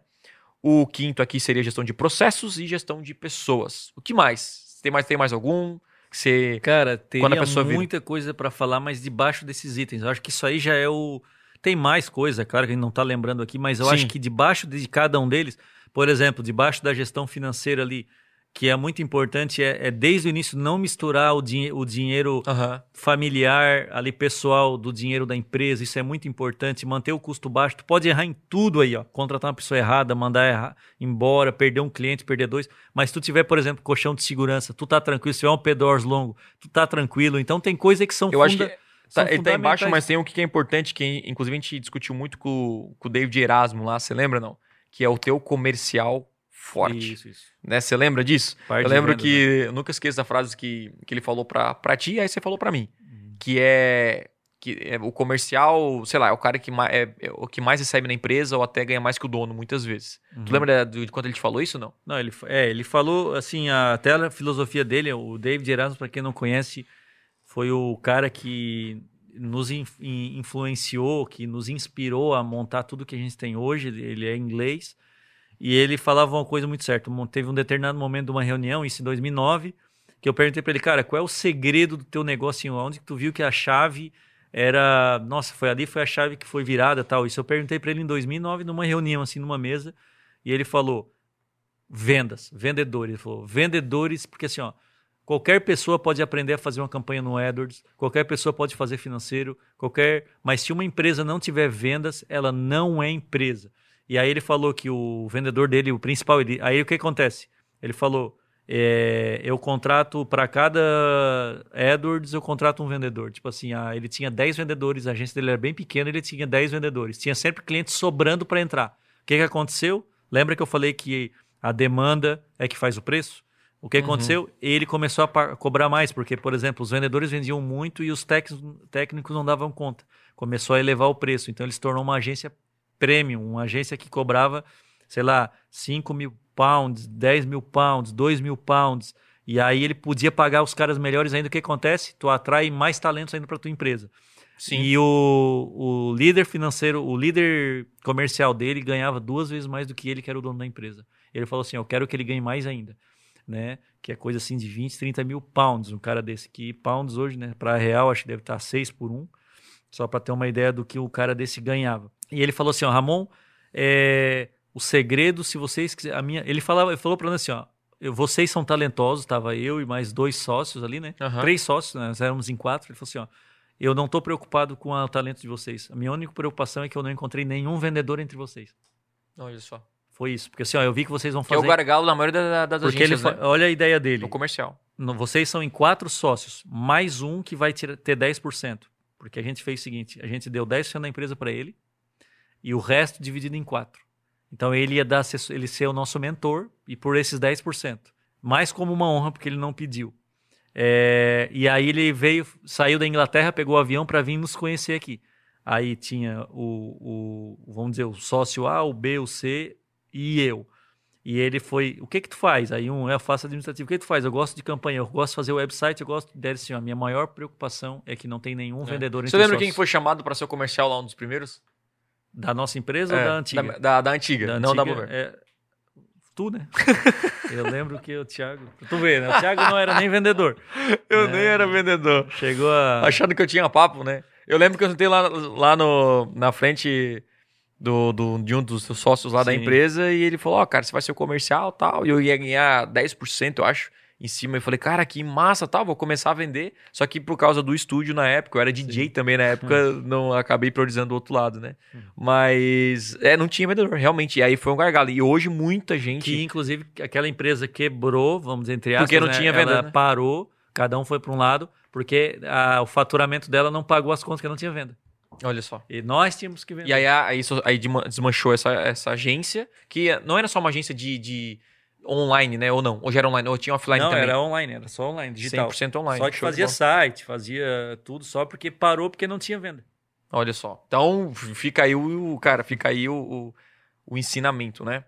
O quinto aqui seria gestão de processos e gestão de pessoas. O que mais? Tem mais, tem mais algum? Você, Cara, teria muita vira... coisa para falar, mas debaixo desses itens. Eu acho que isso aí já é o, tem mais coisa, claro que a gente não está lembrando aqui, mas eu Sim. acho que debaixo de cada um deles, por exemplo, debaixo da gestão financeira ali, que é muito importante, é, é desde o início não misturar o, dinhe o dinheiro uhum. familiar, ali pessoal, do dinheiro da empresa. Isso é muito importante. Manter o custo baixo. Tu pode errar em tudo aí, ó. Contratar uma pessoa errada, mandar errar, embora, perder um cliente, perder dois. Mas se tu tiver, por exemplo, colchão de segurança, tu tá tranquilo. Se tiver um pedors longo, tu tá tranquilo. Então tem coisas que são Eu acho que Tá, ele tá embaixo, mas tem um que é importante, que inclusive a gente discutiu muito com, com o David Erasmo lá, você lembra não? Que é o teu comercial forte. Isso, isso. Né? Você lembra disso? Parte eu lembro venda, que, né? eu nunca esqueço da frase que, que ele falou pra, pra ti, aí você falou pra mim. Uhum. Que é que é, o comercial, sei lá, é o cara que é, é, o que mais recebe na empresa ou até ganha mais que o dono, muitas vezes. Uhum. Tu lembra de, de quando ele te falou isso não? Não, ele, é, ele falou, assim, a, até a filosofia dele, o David Erasmus, para quem não conhece, foi o cara que nos influenciou, que nos inspirou a montar tudo que a gente tem hoje. Ele é inglês e ele falava uma coisa muito certa. Teve um determinado momento de uma reunião, isso em 2009, que eu perguntei para ele, cara, qual é o segredo do teu negócio? Onde que tu viu que a chave era, nossa, foi ali, foi a chave que foi virada, tal. Isso eu perguntei para ele em 2009 numa reunião assim, numa mesa, e ele falou: vendas, vendedores. Ele falou: vendedores, porque assim, ó, Qualquer pessoa pode aprender a fazer uma campanha no AdWords, qualquer pessoa pode fazer financeiro, qualquer. Mas se uma empresa não tiver vendas, ela não é empresa. E aí ele falou que o vendedor dele, o principal, ele... aí o que acontece? Ele falou: é, eu contrato para cada AdWords, eu contrato um vendedor. Tipo assim, ah, ele tinha 10 vendedores, a agência dele era bem pequena, ele tinha 10 vendedores. Tinha sempre clientes sobrando para entrar. O que, que aconteceu? Lembra que eu falei que a demanda é que faz o preço? O que uhum. aconteceu? Ele começou a cobrar mais, porque, por exemplo, os vendedores vendiam muito e os técnicos não davam conta. Começou a elevar o preço. Então, ele se tornou uma agência premium, uma agência que cobrava, sei lá, 5 mil pounds, 10 mil pounds, 2 mil pounds. E aí ele podia pagar os caras melhores ainda. O que acontece? Tu atrai mais talentos ainda para tua empresa. Sim. E o, o líder financeiro, o líder comercial dele ganhava duas vezes mais do que ele, que era o dono da empresa. Ele falou assim: Eu quero que ele ganhe mais ainda né? Que é coisa assim de 20, 30 mil pounds, um cara desse. Que pounds hoje, né? Para real, acho que deve estar 6 por 1. Só para ter uma ideia do que o cara desse ganhava. E ele falou assim: ó, Ramon, é, o segredo, se vocês quiserem. A minha, ele, falava, ele falou para mim assim: ó, vocês são talentosos, estava eu e mais dois sócios ali, né? Aham. Três sócios, né? nós éramos em quatro. Ele falou assim: ó, eu não estou preocupado com o talento de vocês. A minha única preocupação é que eu não encontrei nenhum vendedor entre vocês. Olha só. Foi isso. Porque assim, ó, eu vi que vocês vão Que é fazer. o gargalo da maioria da- das porque ele agências, fa- né? Olha a ideia dele. No comercial. No- Vocês são em quatro sócios, mais um que vai ter 10%. Porque a gente fez o seguinte: a gente deu 10% da empresa para ele e o resto dividido em quatro. Então ele ia dar ele ser o nosso mentor e por esses 10%. Mais como uma honra, porque ele não pediu. É, e aí ele veio, saiu da Inglaterra, pegou o avião para vir nos conhecer aqui. Aí tinha o, o, vamos dizer, o sócio A, o B, o C e eu. E ele foi, o que que tu faz? Aí um, eu faço administrativo. O que que tu faz? Eu gosto de campanha, eu gosto de fazer website, eu gosto dele assim, ó, a minha maior preocupação é que não tem nenhum vendedor Você lembra os quem sócios. foi chamado para ser o comercial lá, um dos primeiros? Da nossa empresa ou É, da antiga? Da, da- da antiga, Da não da Mover. é, tu, né? eu lembro que o Thiago. Tu vê, né? O Thiago não era nem vendedor. Eu É. nem era vendedor. Chegou a. Achando que eu tinha papo, né? Eu lembro que eu sentei lá, lá no, na frente do, do- de um dos sócios lá da Sim. empresa e ele falou: Ó, cara, você vai ser o comercial e tal. E eu ia ganhar 10%, eu acho, em cima. Eu falei: Cara, que massa, tal, vou começar a vender. Só que por causa do estúdio na época, eu era DJ também na época, não acabei priorizando o outro lado, né? Mas, é, não tinha vendedor, realmente. E aí foi um gargalo. E hoje muita gente. Que inclusive aquela empresa quebrou, vamos dizer, entre aspas. Porque não né? tinha Ela venda, né? parou, cada um foi para um lado, porque a- o faturamento dela não pagou as contas que não tinha venda. Olha só. E nós tínhamos que vender. E aí, aí, aí desma- desmanchou essa, essa agência, que não era só uma agência de, de online, né? Ou não? Hoje era online, ou tinha offline não, também. era online, era só online, digital. 100% online. Só que show fazia site, fazia tudo só porque parou porque não tinha venda. Olha só. Então, fica aí o, cara, fica aí o, o, o ensinamento, né?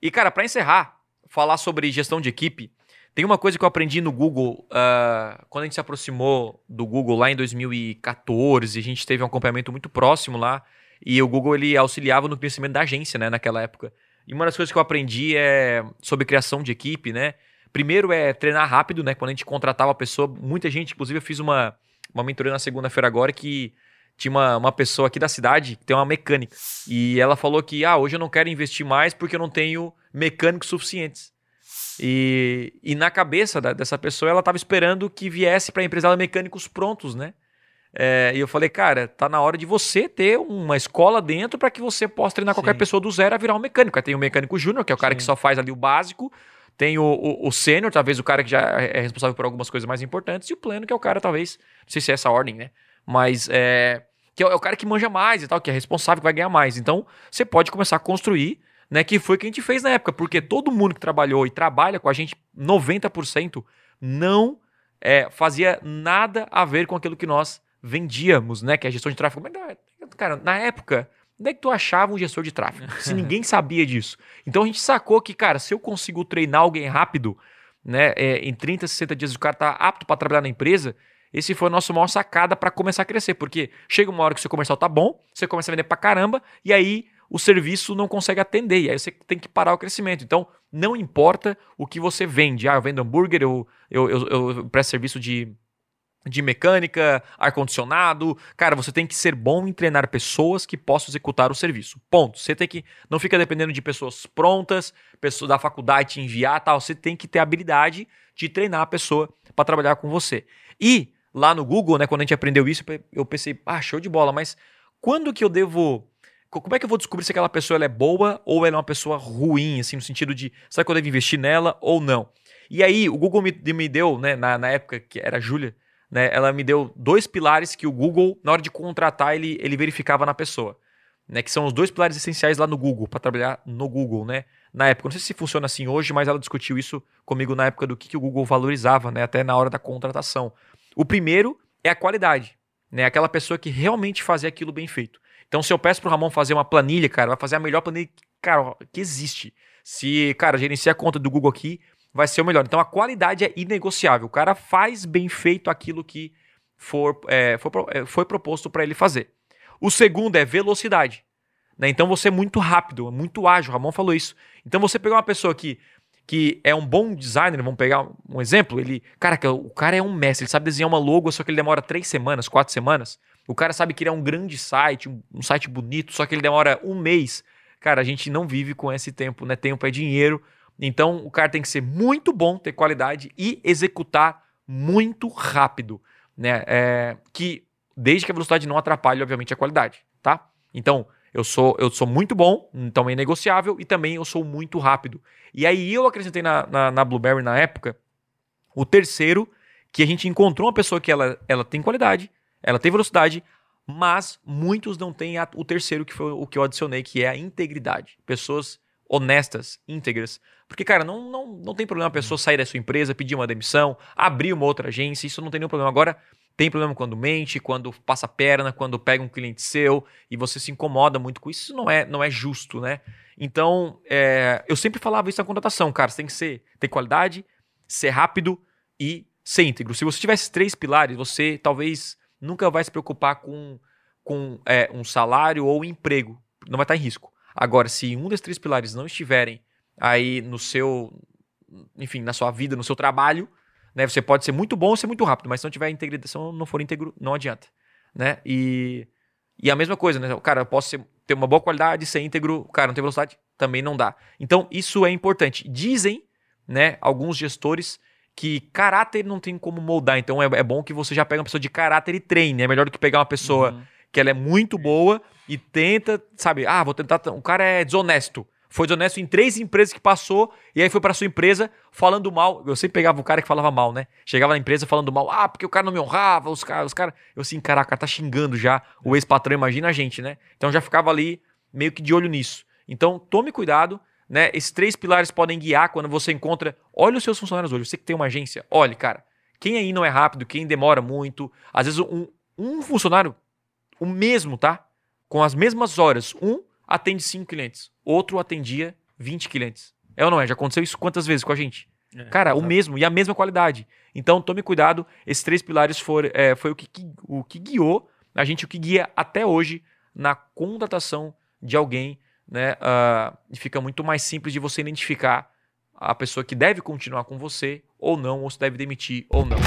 E, cara, pra encerrar, falar sobre gestão de equipe, tem uma coisa que eu aprendi no Google, ah, quando a gente se aproximou do Google lá em 2014, a gente teve um acompanhamento muito próximo lá, e o Google ele auxiliava no crescimento da agência, né, naquela época. E uma das coisas que eu aprendi é sobre criação de equipe, né? Primeiro é treinar rápido, né? Quando a gente contratava a pessoa, muita gente, inclusive eu fiz uma, uma mentoria na segunda-feira agora que tinha uma, uma pessoa aqui da cidade que tem uma mecânica. E ela falou que, ah, hoje eu não quero investir mais porque eu não tenho mecânicos suficientes. E, e na cabeça da- dessa pessoa, ela estava esperando que viesse para a empresa mecânicos prontos, né? É, e eu falei, cara, tá na hora de você ter uma escola dentro para que você possa treinar qualquer Sim. pessoa do zero a virar um mecânico. Aí tem o mecânico júnior, que é o cara que Sim. só faz ali o básico. Tem o, o, o sênior, talvez o cara que já é responsável por algumas coisas mais importantes. E o pleno, que é o cara, talvez, não sei se é essa ordem, né? Mas é, que é o é o cara que manja mais e tal, que é responsável, que vai ganhar mais. Então, você pode começar a construir, né? Que foi o que a gente fez na época, porque todo mundo que trabalhou e trabalha com a gente, 90%, não é, fazia nada a ver com aquilo que nós vendíamos, né? Que é a gestão de tráfego. Mas, cara, na época, onde é que tu achava um gestor de tráfego? Se ninguém sabia disso. Então a gente sacou que, cara, se eu consigo treinar alguém rápido, né? é, em 30, 60 dias o cara tá apto para trabalhar na empresa. Esse foi o nosso maior sacada para começar a crescer, porque chega uma hora que o seu comercial tá bom, você começa a vender pra caramba, e aí o serviço não consegue atender, e aí você tem que parar o crescimento. Então, não importa o que você vende. Ah, eu vendo hambúrguer, eu, eu, eu, eu presto serviço de, de mecânica, ar-condicionado. Cara, você tem que ser bom em treinar pessoas que possam executar o serviço. Ponto. Você tem que. Não fica dependendo de pessoas prontas, pessoas da faculdade te enviar tal. Você tem que ter habilidade de treinar a pessoa para trabalhar com você. E lá no Google, né, quando a gente aprendeu isso, eu pensei, ah, show de bola, mas quando que eu devo. co- Como é que eu vou descobrir se aquela pessoa ela é boa ou ela é uma pessoa ruim, assim, no sentido de será que eu devo investir nela ou não? E aí, o Google me, me deu, né, na, na época que era a Júlia, né, ela me deu dois pilares que o Google, na hora de contratar, ele, ele verificava na pessoa. Né, que são os dois pilares essenciais lá no Google, para trabalhar no Google, né? Na época, não sei se funciona assim hoje, mas ela discutiu isso comigo na época do que, que o Google valorizava, né? Até na hora da contratação. O primeiro é a qualidade, né? Aquela pessoa que realmente fazia aquilo bem feito. Então, se eu peço pro Ramon fazer uma planilha, cara, vai fazer a melhor planilha cara, que existe. Se, cara, gerenciar a conta do Google aqui, vai ser o melhor. Então, a qualidade é inegociável. O cara faz bem feito aquilo que for, é, pro- é, foi proposto para ele fazer. O segundo é velocidade. Né? Então, você é muito rápido, muito ágil. O Ramon falou isso. Então, você pegar uma pessoa que, que é um bom designer, vamos pegar um exemplo, ele, cara, o cara é um mestre, ele sabe desenhar uma logo, só que ele demora três semanas, quatro semanas. O cara sabe criar um grande site, um site bonito, só que ele demora um mês. Cara, a gente não vive com esse tempo, né? Tempo é dinheiro, Então o cara tem que ser muito bom, ter qualidade e executar muito rápido, né? É, que desde que a velocidade não atrapalhe, obviamente, a qualidade, tá? Então eu sou, eu sou muito bom, então é negociável, e também eu sou muito rápido. E aí eu acrescentei na, na, na Blueberry na época o terceiro, que a gente encontrou uma pessoa que ela, ela tem qualidade, ela tem velocidade, mas muitos não têm a, o terceiro, que foi o que eu adicionei, que é a integridade. Pessoas honestas, íntegras. Porque, cara, não, não, não tem problema a pessoa sair da sua empresa, pedir uma demissão, abrir uma outra agência, isso não tem nenhum problema. Agora, tem problema quando mente, quando passa perna, quando pega um cliente seu e você se incomoda muito com isso. Isso não é, não é justo, né? Então, é, eu sempre falava isso na contratação, cara. Você tem que ser, ter qualidade, ser rápido e ser íntegro. Se você tiver esses três pilares, você talvez nunca vai se preocupar com, com é, um salário ou um emprego. Não vai estar em risco. Agora, se um desses três pilares não estiverem aí no seu, enfim, na sua vida, no seu trabalho, né? Você pode ser muito bom ou ser muito rápido, mas se não tiver integridade, se não for íntegro, não adianta, né? E, e a mesma coisa, né? Cara, eu posso ser, ter uma boa qualidade, ser íntegro, cara, não tem velocidade, também não dá. Então, isso é importante. Dizem, né, alguns gestores que caráter não tem como moldar. Então é, é, bom que você já pega uma pessoa de caráter e treine. É melhor do que pegar uma pessoa uhum. Que ela é muito boa e tenta, sabe, ah, vou tentar. O cara é desonesto. Foi desonesto em três empresas que passou e aí foi para sua empresa falando mal. Eu sempre pegava o cara que falava mal, né? Chegava na empresa falando mal, ah, porque o cara não me honrava, os caras, os caras. Eu assim, caraca, tá xingando já o ex-patrão, imagina a gente, né? Então já ficava ali meio que de olho nisso. Então tome cuidado né? Esses três pilares podem guiar quando você encontra. Olha os seus funcionários hoje. Você que tem uma agência, olhe, cara. Quem aí não é rápido, quem demora muito. Às vezes, um, um funcionário, o mesmo, tá? Com as mesmas horas. Um atende cinco clientes, outro atendia 20 clientes. É ou não é? Já aconteceu isso quantas vezes com a gente? É, cara, exatamente. o mesmo e a mesma qualidade. Então, tome cuidado. Esses três pilares for, é, foi o que, o que guiou a gente, o que guia até hoje na contratação de alguém né? Uh, e fica muito mais simples de você identificar a pessoa que deve continuar com você ou não, ou se deve demitir ou não.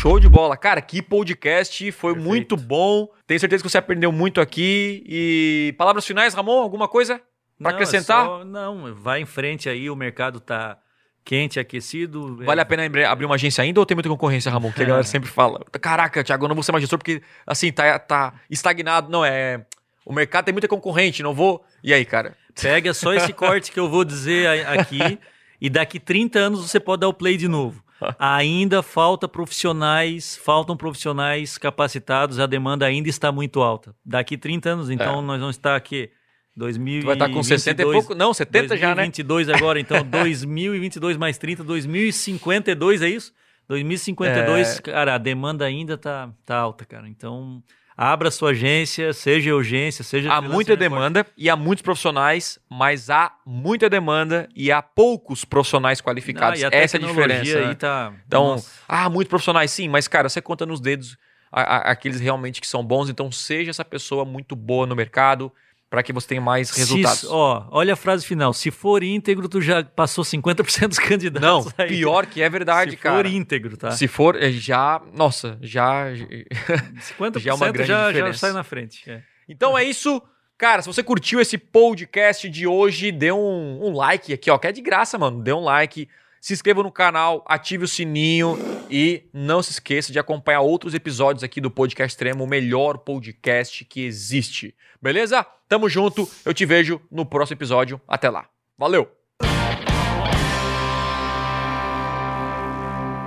Show de bola. Cara, que podcast. Foi Perfeito. muito bom. Tenho certeza que você aprendeu muito aqui. E palavras finais, Ramon? Alguma coisa para acrescentar? É só, não, vai em frente aí. O mercado tá quente, aquecido. Vale é... a pena abrir uma agência ainda ou tem muita concorrência, Ramon? Que a galera sempre fala. Caraca, Thiago, eu não vou ser mais gestor porque, assim, tá, tá estagnado. Não, é. O mercado tem muita concorrente, não vou. E aí, cara? Pega só esse corte que eu vou dizer aqui e daqui 30 anos você pode dar o play de novo. Ainda falta profissionais, faltam profissionais capacitados, a demanda ainda está muito alta. Daqui 30 anos, então, é. nós vamos estar aqui 2022, tu vai estar com 60 e pouco, não, 70 já, né? 2022 agora, então 2022 mais 30, 2052 é isso? 2052, é... cara, a demanda ainda tá, tá alta, cara. Então, abra sua agência, seja urgência, seja Há muita demanda e há muitos profissionais, mas há muita demanda e há poucos profissionais qualificados. Não, Essa é a diferença. Aí né? tá... Então, Nossa. há muitos profissionais sim, mas cara, você conta nos dedos aqueles realmente que são bons, então seja essa pessoa muito boa no mercado para que você tenha mais resultados. Se, ó, olha a frase final. Se for íntegro, tu já passou 50% dos candidatos. Não, aí. pior que é verdade, Se cara. Se for íntegro, tá? Se for, é, já, nossa, já 50% já é uma grande já, diferença. já sai na frente. É. Então é isso. Cara, se você curtiu esse podcast de hoje, dê um, um like aqui, ó, que é de graça, mano. Dê um like se inscreva no canal, ative o sininho e não se esqueça de acompanhar outros episódios aqui do Podcast Extremo, o melhor podcast que existe. Beleza? Tamo junto, eu te vejo no próximo episódio. Até lá. Valeu!